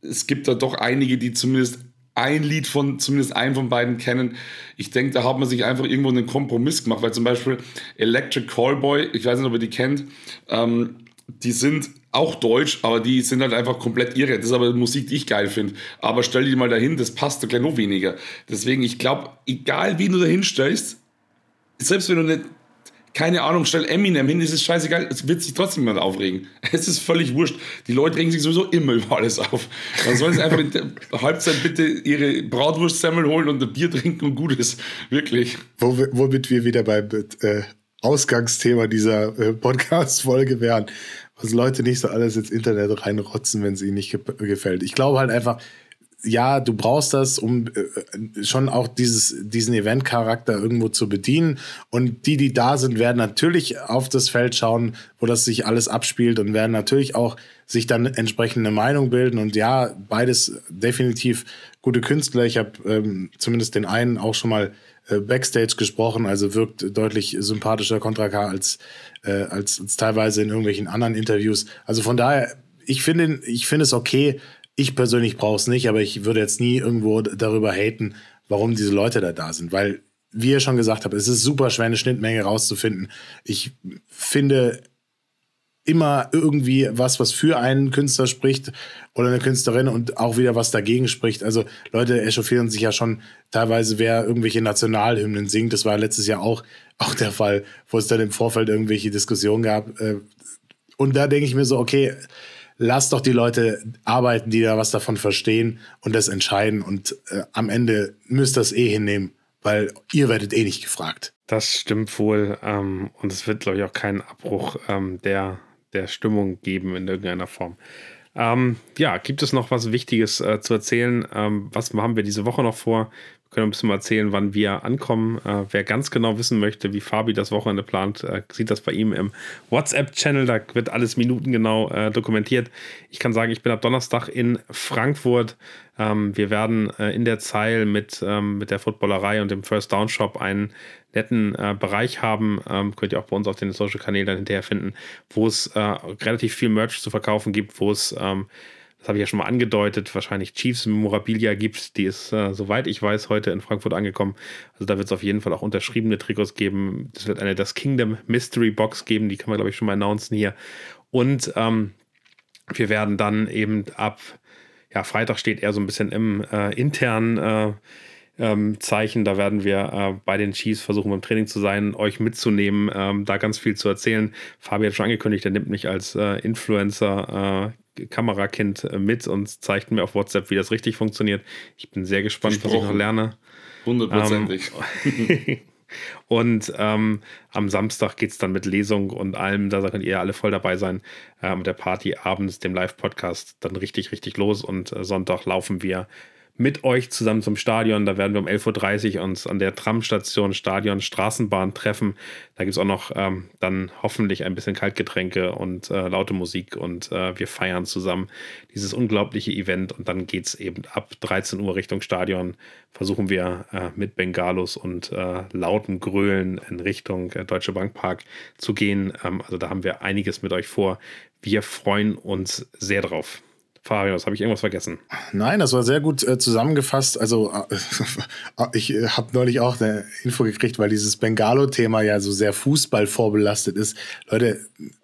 es gibt da doch einige, die zumindest ein Lied von zumindest einem von beiden kennen. Ich denke, da hat man sich einfach irgendwo einen Kompromiss gemacht, weil zum Beispiel Electric Callboy, ich weiß nicht, ob ihr die kennt, ähm, die sind auch deutsch, aber die sind halt einfach komplett irre. Das ist aber Musik, die ich geil finde. Aber stell die mal dahin, das passt da gleich noch weniger. Deswegen, ich glaube, egal wie du dahin stellst, selbst wenn du nicht keine Ahnung, stell Eminem hin, ist es scheißegal, es wird sich trotzdem niemand aufregen. Es ist völlig wurscht. Die Leute regen sich sowieso immer über alles auf. Dann sollen sie einfach in der Halbzeit bitte ihre Bratwurstsemmel holen und ein Bier trinken und gut ist. Wirklich. womit wir wieder beim äh, Ausgangsthema dieser äh, Podcast-Folge wären, was Leute nicht so alles ins Internet reinrotzen, wenn es ihnen nicht ge gefällt. Ich glaube halt einfach, ja, du brauchst das, um äh, schon auch dieses, diesen Event-Charakter irgendwo zu bedienen. Und die, die da sind, werden natürlich auf das Feld schauen, wo das sich alles abspielt und werden natürlich auch sich dann entsprechende Meinung bilden. Und ja, beides definitiv gute Künstler. Ich habe ähm, zumindest den einen auch schon mal äh, Backstage gesprochen, also wirkt deutlich sympathischer Contra K als, äh, als, als teilweise in irgendwelchen anderen Interviews. Also von daher, ich finde ich finde es okay, ich persönlich brauche es nicht, aber ich würde jetzt nie irgendwo darüber haten, warum diese Leute da da sind, weil, wie ihr schon gesagt habt, es ist super schwer, eine Schnittmenge rauszufinden. Ich finde immer irgendwie was, was für einen Künstler spricht oder eine Künstlerin und auch wieder was dagegen spricht. Also Leute echauffieren sich ja schon teilweise, wer irgendwelche Nationalhymnen singt. Das war letztes Jahr auch, auch der Fall, wo es dann im Vorfeld irgendwelche Diskussionen gab. Äh, und da denke ich mir so, okay, lass doch die Leute arbeiten, die da was davon verstehen und das entscheiden. Und äh, am Ende müsst ihr das eh hinnehmen, weil ihr werdet eh nicht gefragt. Das stimmt wohl. Ähm, und es wird, glaube ich, auch keinen Abbruch ähm, der, der Stimmung geben in irgendeiner Form. Ähm, ja, gibt es noch was Wichtiges äh, zu erzählen? Ähm, was haben wir diese Woche noch vor? Können ein bisschen mal erzählen, wann wir ankommen. Äh, wer ganz genau wissen möchte, wie Fabi das Wochenende plant, äh, sieht das bei ihm im WhatsApp-Channel. Da wird alles minutengenau äh, dokumentiert. Ich kann sagen, ich bin ab Donnerstag in Frankfurt. Ähm, wir werden äh, in der Zeil mit, ähm, mit der Footballerei und dem First Down Shop einen netten äh, Bereich haben. Ähm, könnt ihr auch bei uns auf den Social-Kanälen dann hinterher finden, wo es äh, relativ viel Merch zu verkaufen gibt, wo es ähm, das habe ich ja schon mal angedeutet, wahrscheinlich Chiefs Memorabilia gibt. Die ist, äh, soweit ich weiß, heute in Frankfurt angekommen. Also da wird es auf jeden Fall auch unterschriebene Trikots geben. Es wird eine Das Kingdom Mystery Box geben, die kann man, glaube ich, schon mal announcen hier. Und ähm, wir werden dann eben ab, ja, Freitag steht eher so ein bisschen im äh, internen äh, ähm, Zeichen. Da werden wir äh, bei den Chiefs versuchen, beim Training zu sein, euch mitzunehmen, ähm, da ganz viel zu erzählen. Fabi hat schon angekündigt, er nimmt mich als äh, Influencer äh, Kamerakind äh, mit und zeigt mir auf WhatsApp, wie das richtig funktioniert. Ich bin sehr gespannt, was ich noch lerne. Hundertprozentig. Ähm, und ähm, am Samstag geht es dann mit Lesung und allem, da könnt ihr alle voll dabei sein, äh, mit der Party abends, dem Live-Podcast, dann richtig, richtig los. Und äh, Sonntag laufen wir mit euch zusammen zum Stadion. Da werden wir um 11.30 Uhr uns an der Tramstation Stadion Straßenbahn treffen. Da gibt es auch noch ähm, dann hoffentlich ein bisschen Kaltgetränke und äh, laute Musik und äh, wir feiern zusammen dieses unglaubliche Event und dann geht es eben ab 13 Uhr Richtung Stadion. Versuchen wir äh, mit Bengalos und äh, lautem Grölen in Richtung äh, Deutsche Bank Park zu gehen. Ähm, also da haben wir einiges mit euch vor. Wir freuen uns sehr drauf. Farius, habe ich irgendwas vergessen? Nein, das war sehr gut äh, zusammengefasst. Also äh, ich äh, habe neulich auch eine Info gekriegt, weil dieses Bengalo-Thema ja so sehr Fußball vorbelastet ist. Leute,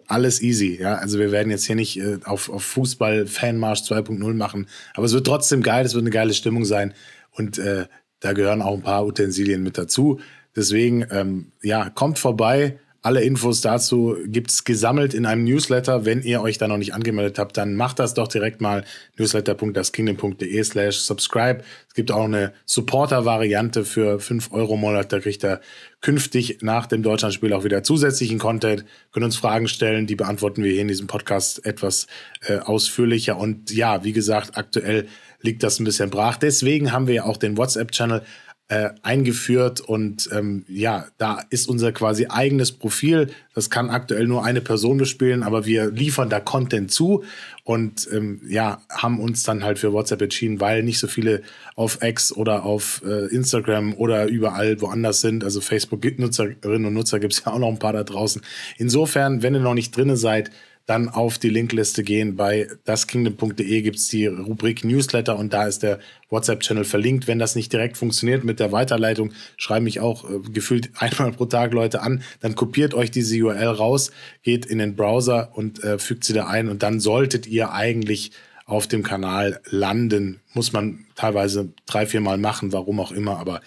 alles easy. Ja, also wir werden jetzt hier nicht äh, auf, auf Fußball-Fanmarsch 2.0 machen, aber es wird trotzdem geil. Es wird eine geile Stimmung sein und äh, da gehören auch ein paar Utensilien mit dazu. Deswegen, ähm, ja, kommt vorbei Alle Infos dazu gibt es gesammelt in einem Newsletter. Wenn ihr euch da noch nicht angemeldet habt, dann macht das doch direkt mal newsletter.daskingdom.de slash subscribe. Es gibt auch eine Supporter-Variante für 5 Euro im Monat. Da kriegt ihr künftig nach dem Deutschlandspiel auch wieder zusätzlichen Content, können uns Fragen stellen, die beantworten wir hier in diesem Podcast etwas äh, ausführlicher. Und ja, wie gesagt, aktuell liegt das ein bisschen brach. Deswegen haben wir ja auch den WhatsApp-Channel äh, eingeführt und ähm, ja, da ist unser quasi eigenes Profil. Das kann aktuell nur eine Person bespielen, aber wir liefern da Content zu und ähm, ja, haben uns dann halt für WhatsApp entschieden, weil nicht so viele auf X oder auf äh, Instagram oder überall woanders sind. Also Facebook-Nutzerinnen und Nutzer gibt es ja auch noch ein paar da draußen. Insofern, wenn ihr noch nicht drinne seid, dann auf die Linkliste gehen. Bei daskingdom.de gibt es die Rubrik Newsletter und da ist der WhatsApp-Channel verlinkt. Wenn das nicht direkt funktioniert mit der Weiterleitung, schreibe mich auch äh, gefühlt einmal pro Tag Leute an. Dann kopiert euch diese URL raus, geht in den Browser und äh, fügt sie da ein und dann solltet ihr eigentlich auf dem Kanal landen. Muss man teilweise drei, vier Mal machen, warum auch immer, aber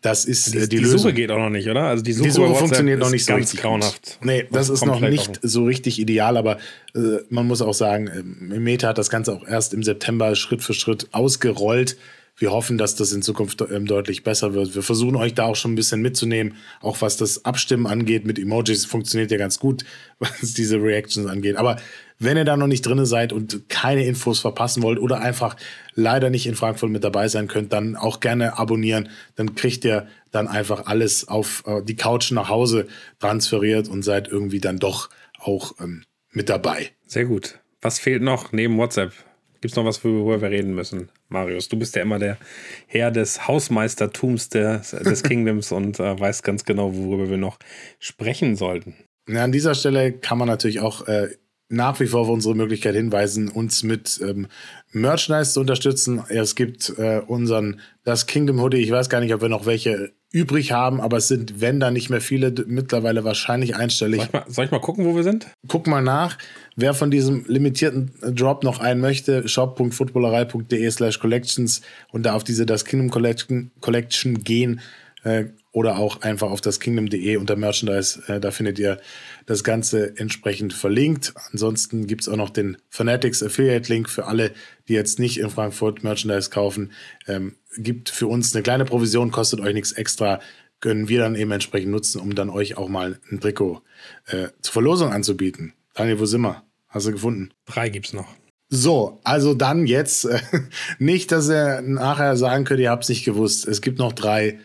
das ist die, äh, die, die Lösung. Suche geht auch noch nicht, oder? Also die Suche, Die Suche funktioniert noch nicht so ganz richtig grauenhaft. Nee, das ist noch nicht auch- so richtig ideal, aber äh, man muss auch sagen, ähm, Meta hat das Ganze auch erst im September Schritt für Schritt ausgerollt. Wir hoffen, dass das in Zukunft ähm, deutlich besser wird. Wir versuchen euch da auch schon ein bisschen mitzunehmen, auch was das Abstimmen angeht mit Emojis. Funktioniert ja ganz gut, was diese Reactions angeht. Aber wenn ihr da noch nicht drin seid und keine Infos verpassen wollt oder einfach leider nicht in Frankfurt mit dabei sein könnt, dann auch gerne abonnieren. Dann kriegt ihr dann einfach alles auf äh, die Couch nach Hause transferiert und seid irgendwie dann doch auch ähm, mit dabei. Sehr gut. Was fehlt noch neben WhatsApp? Gibt es noch was, worüber wir reden müssen? Marius, du bist ja immer der Herr des Hausmeistertums des, des Kingdoms und äh, weißt ganz genau, worüber wir noch sprechen sollten. Ja, an dieser Stelle kann man natürlich auch äh, nach wie vor auf unsere Möglichkeit hinweisen, uns mit ähm, Merchandise zu unterstützen. Es gibt äh, unseren Das Kingdom Hoodie. Ich weiß gar nicht, ob wir noch welche übrig haben, aber es sind, wenn da nicht mehr viele, mittlerweile wahrscheinlich einstellig. Soll ich, mal, soll ich mal gucken, wo wir sind? Guck mal nach, wer von diesem limitierten Drop noch einen möchte. shop.footballerei.de slash collections und da auf diese Das Kingdom Collection, Collection gehen äh, oder auch einfach auf das Kingdom.de unter Merchandise. Äh, da findet ihr das Ganze entsprechend verlinkt. Ansonsten gibt es auch noch den Fanatics Affiliate Link für alle, die jetzt nicht in Frankfurt Merchandise kaufen. Ähm, gibt für uns eine kleine Provision, kostet euch nichts extra. Können wir dann eben entsprechend nutzen, um dann euch auch mal ein Trikot äh, zur Verlosung anzubieten. Daniel, wo sind wir? Hast du gefunden? Drei gibt's noch. So, also dann jetzt äh, nicht, dass ihr nachher sagen könnt, ihr habt es nicht gewusst. Es gibt noch drei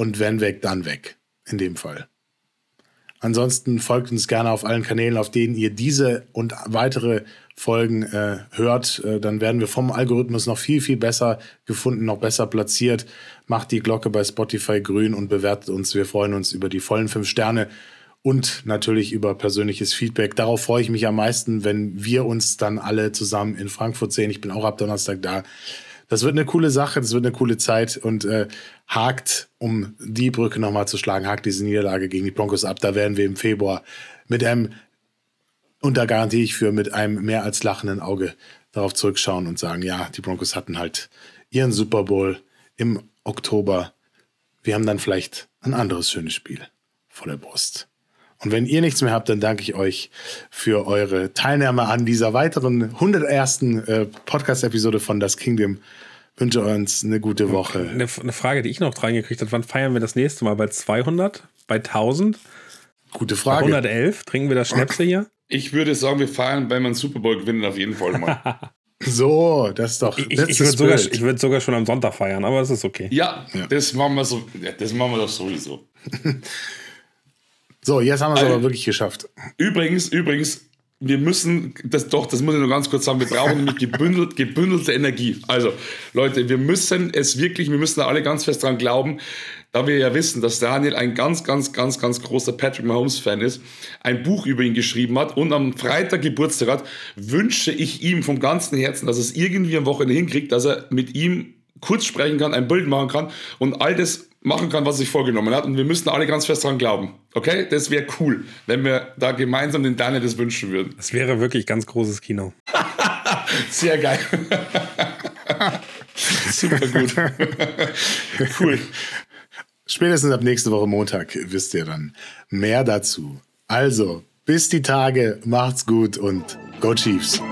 und wenn weg, dann weg. In dem Fall. Ansonsten folgt uns gerne auf allen Kanälen, auf denen ihr diese und weitere Folgen äh, hört. Äh, dann werden wir vom Algorithmus noch viel, viel besser gefunden, noch besser platziert. Macht die Glocke bei Spotify grün und bewertet uns. Wir freuen uns über die vollen fünf Sterne und natürlich über persönliches Feedback. Darauf freue ich mich am meisten, wenn wir uns dann alle zusammen in Frankfurt sehen. Ich bin auch ab Donnerstag da. Das wird eine coole Sache, das wird eine coole Zeit und äh, hakt, um die Brücke nochmal zu schlagen, hakt diese Niederlage gegen die Broncos ab. Da werden wir im Februar mit einem, und da garantiere ich für, mit einem mehr als lachenden Auge darauf zurückschauen und sagen, ja, die Broncos hatten halt ihren Super Bowl im Oktober. Wir haben dann vielleicht ein anderes schönes Spiel vor der Brust. Und wenn ihr nichts mehr habt, dann danke ich euch für eure Teilnahme an dieser weiteren 101. Äh, Podcast-Episode von Das Kingdom. Wünsche uns eine gute Woche. Eine, eine Frage, die ich noch reingekriegt habe: Wann feiern wir das nächste Mal? Bei 200? Bei 1000? Gute Bei Frage. 111? Trinken wir das Schnäpse hier? Ich würde sagen, wir feiern, wenn wir einen Super Bowl gewinnen, auf jeden Fall mal. So, das ist doch. Ich, ich würde sogar, ich würd sogar schon am Sonntag feiern, aber es ist okay. ja, das machen wir so. Ja, das machen wir doch sowieso. so, jetzt haben wir es Also- aber wirklich geschafft. Übrigens, übrigens, wir müssen, das doch, das muss ich nur ganz kurz sagen, wir brauchen nämlich gebündelt, gebündelte Energie. Also, Leute, wir müssen es wirklich, wir müssen da alle ganz fest dran glauben, da wir ja wissen, dass Daniel ein ganz, ganz, ganz, ganz großer Patrick Mahomes-Fan ist, ein Buch über ihn geschrieben hat und am Freitag Geburtstag hat, wünsche ich ihm vom ganzen Herzen, dass es irgendwie am Wochenende hinkriegt, dass er mit ihm kurz sprechen kann, ein Bild machen kann und all das machen kann, was sich vorgenommen hat. Und wir müssen alle ganz fest dran glauben. Okay? Das wäre cool, wenn wir da gemeinsam den Daniel das wünschen würden. Das wäre wirklich ganz großes Kino. Sehr geil. Super gut. cool. Spätestens ab nächste Woche Montag wisst ihr dann mehr dazu. Also, bis die Tage, macht's gut und Go Chiefs.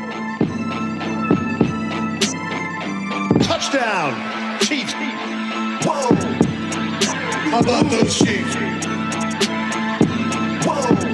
Touchdown, Chiefs. Whoa. How about those Chiefs? Whoa.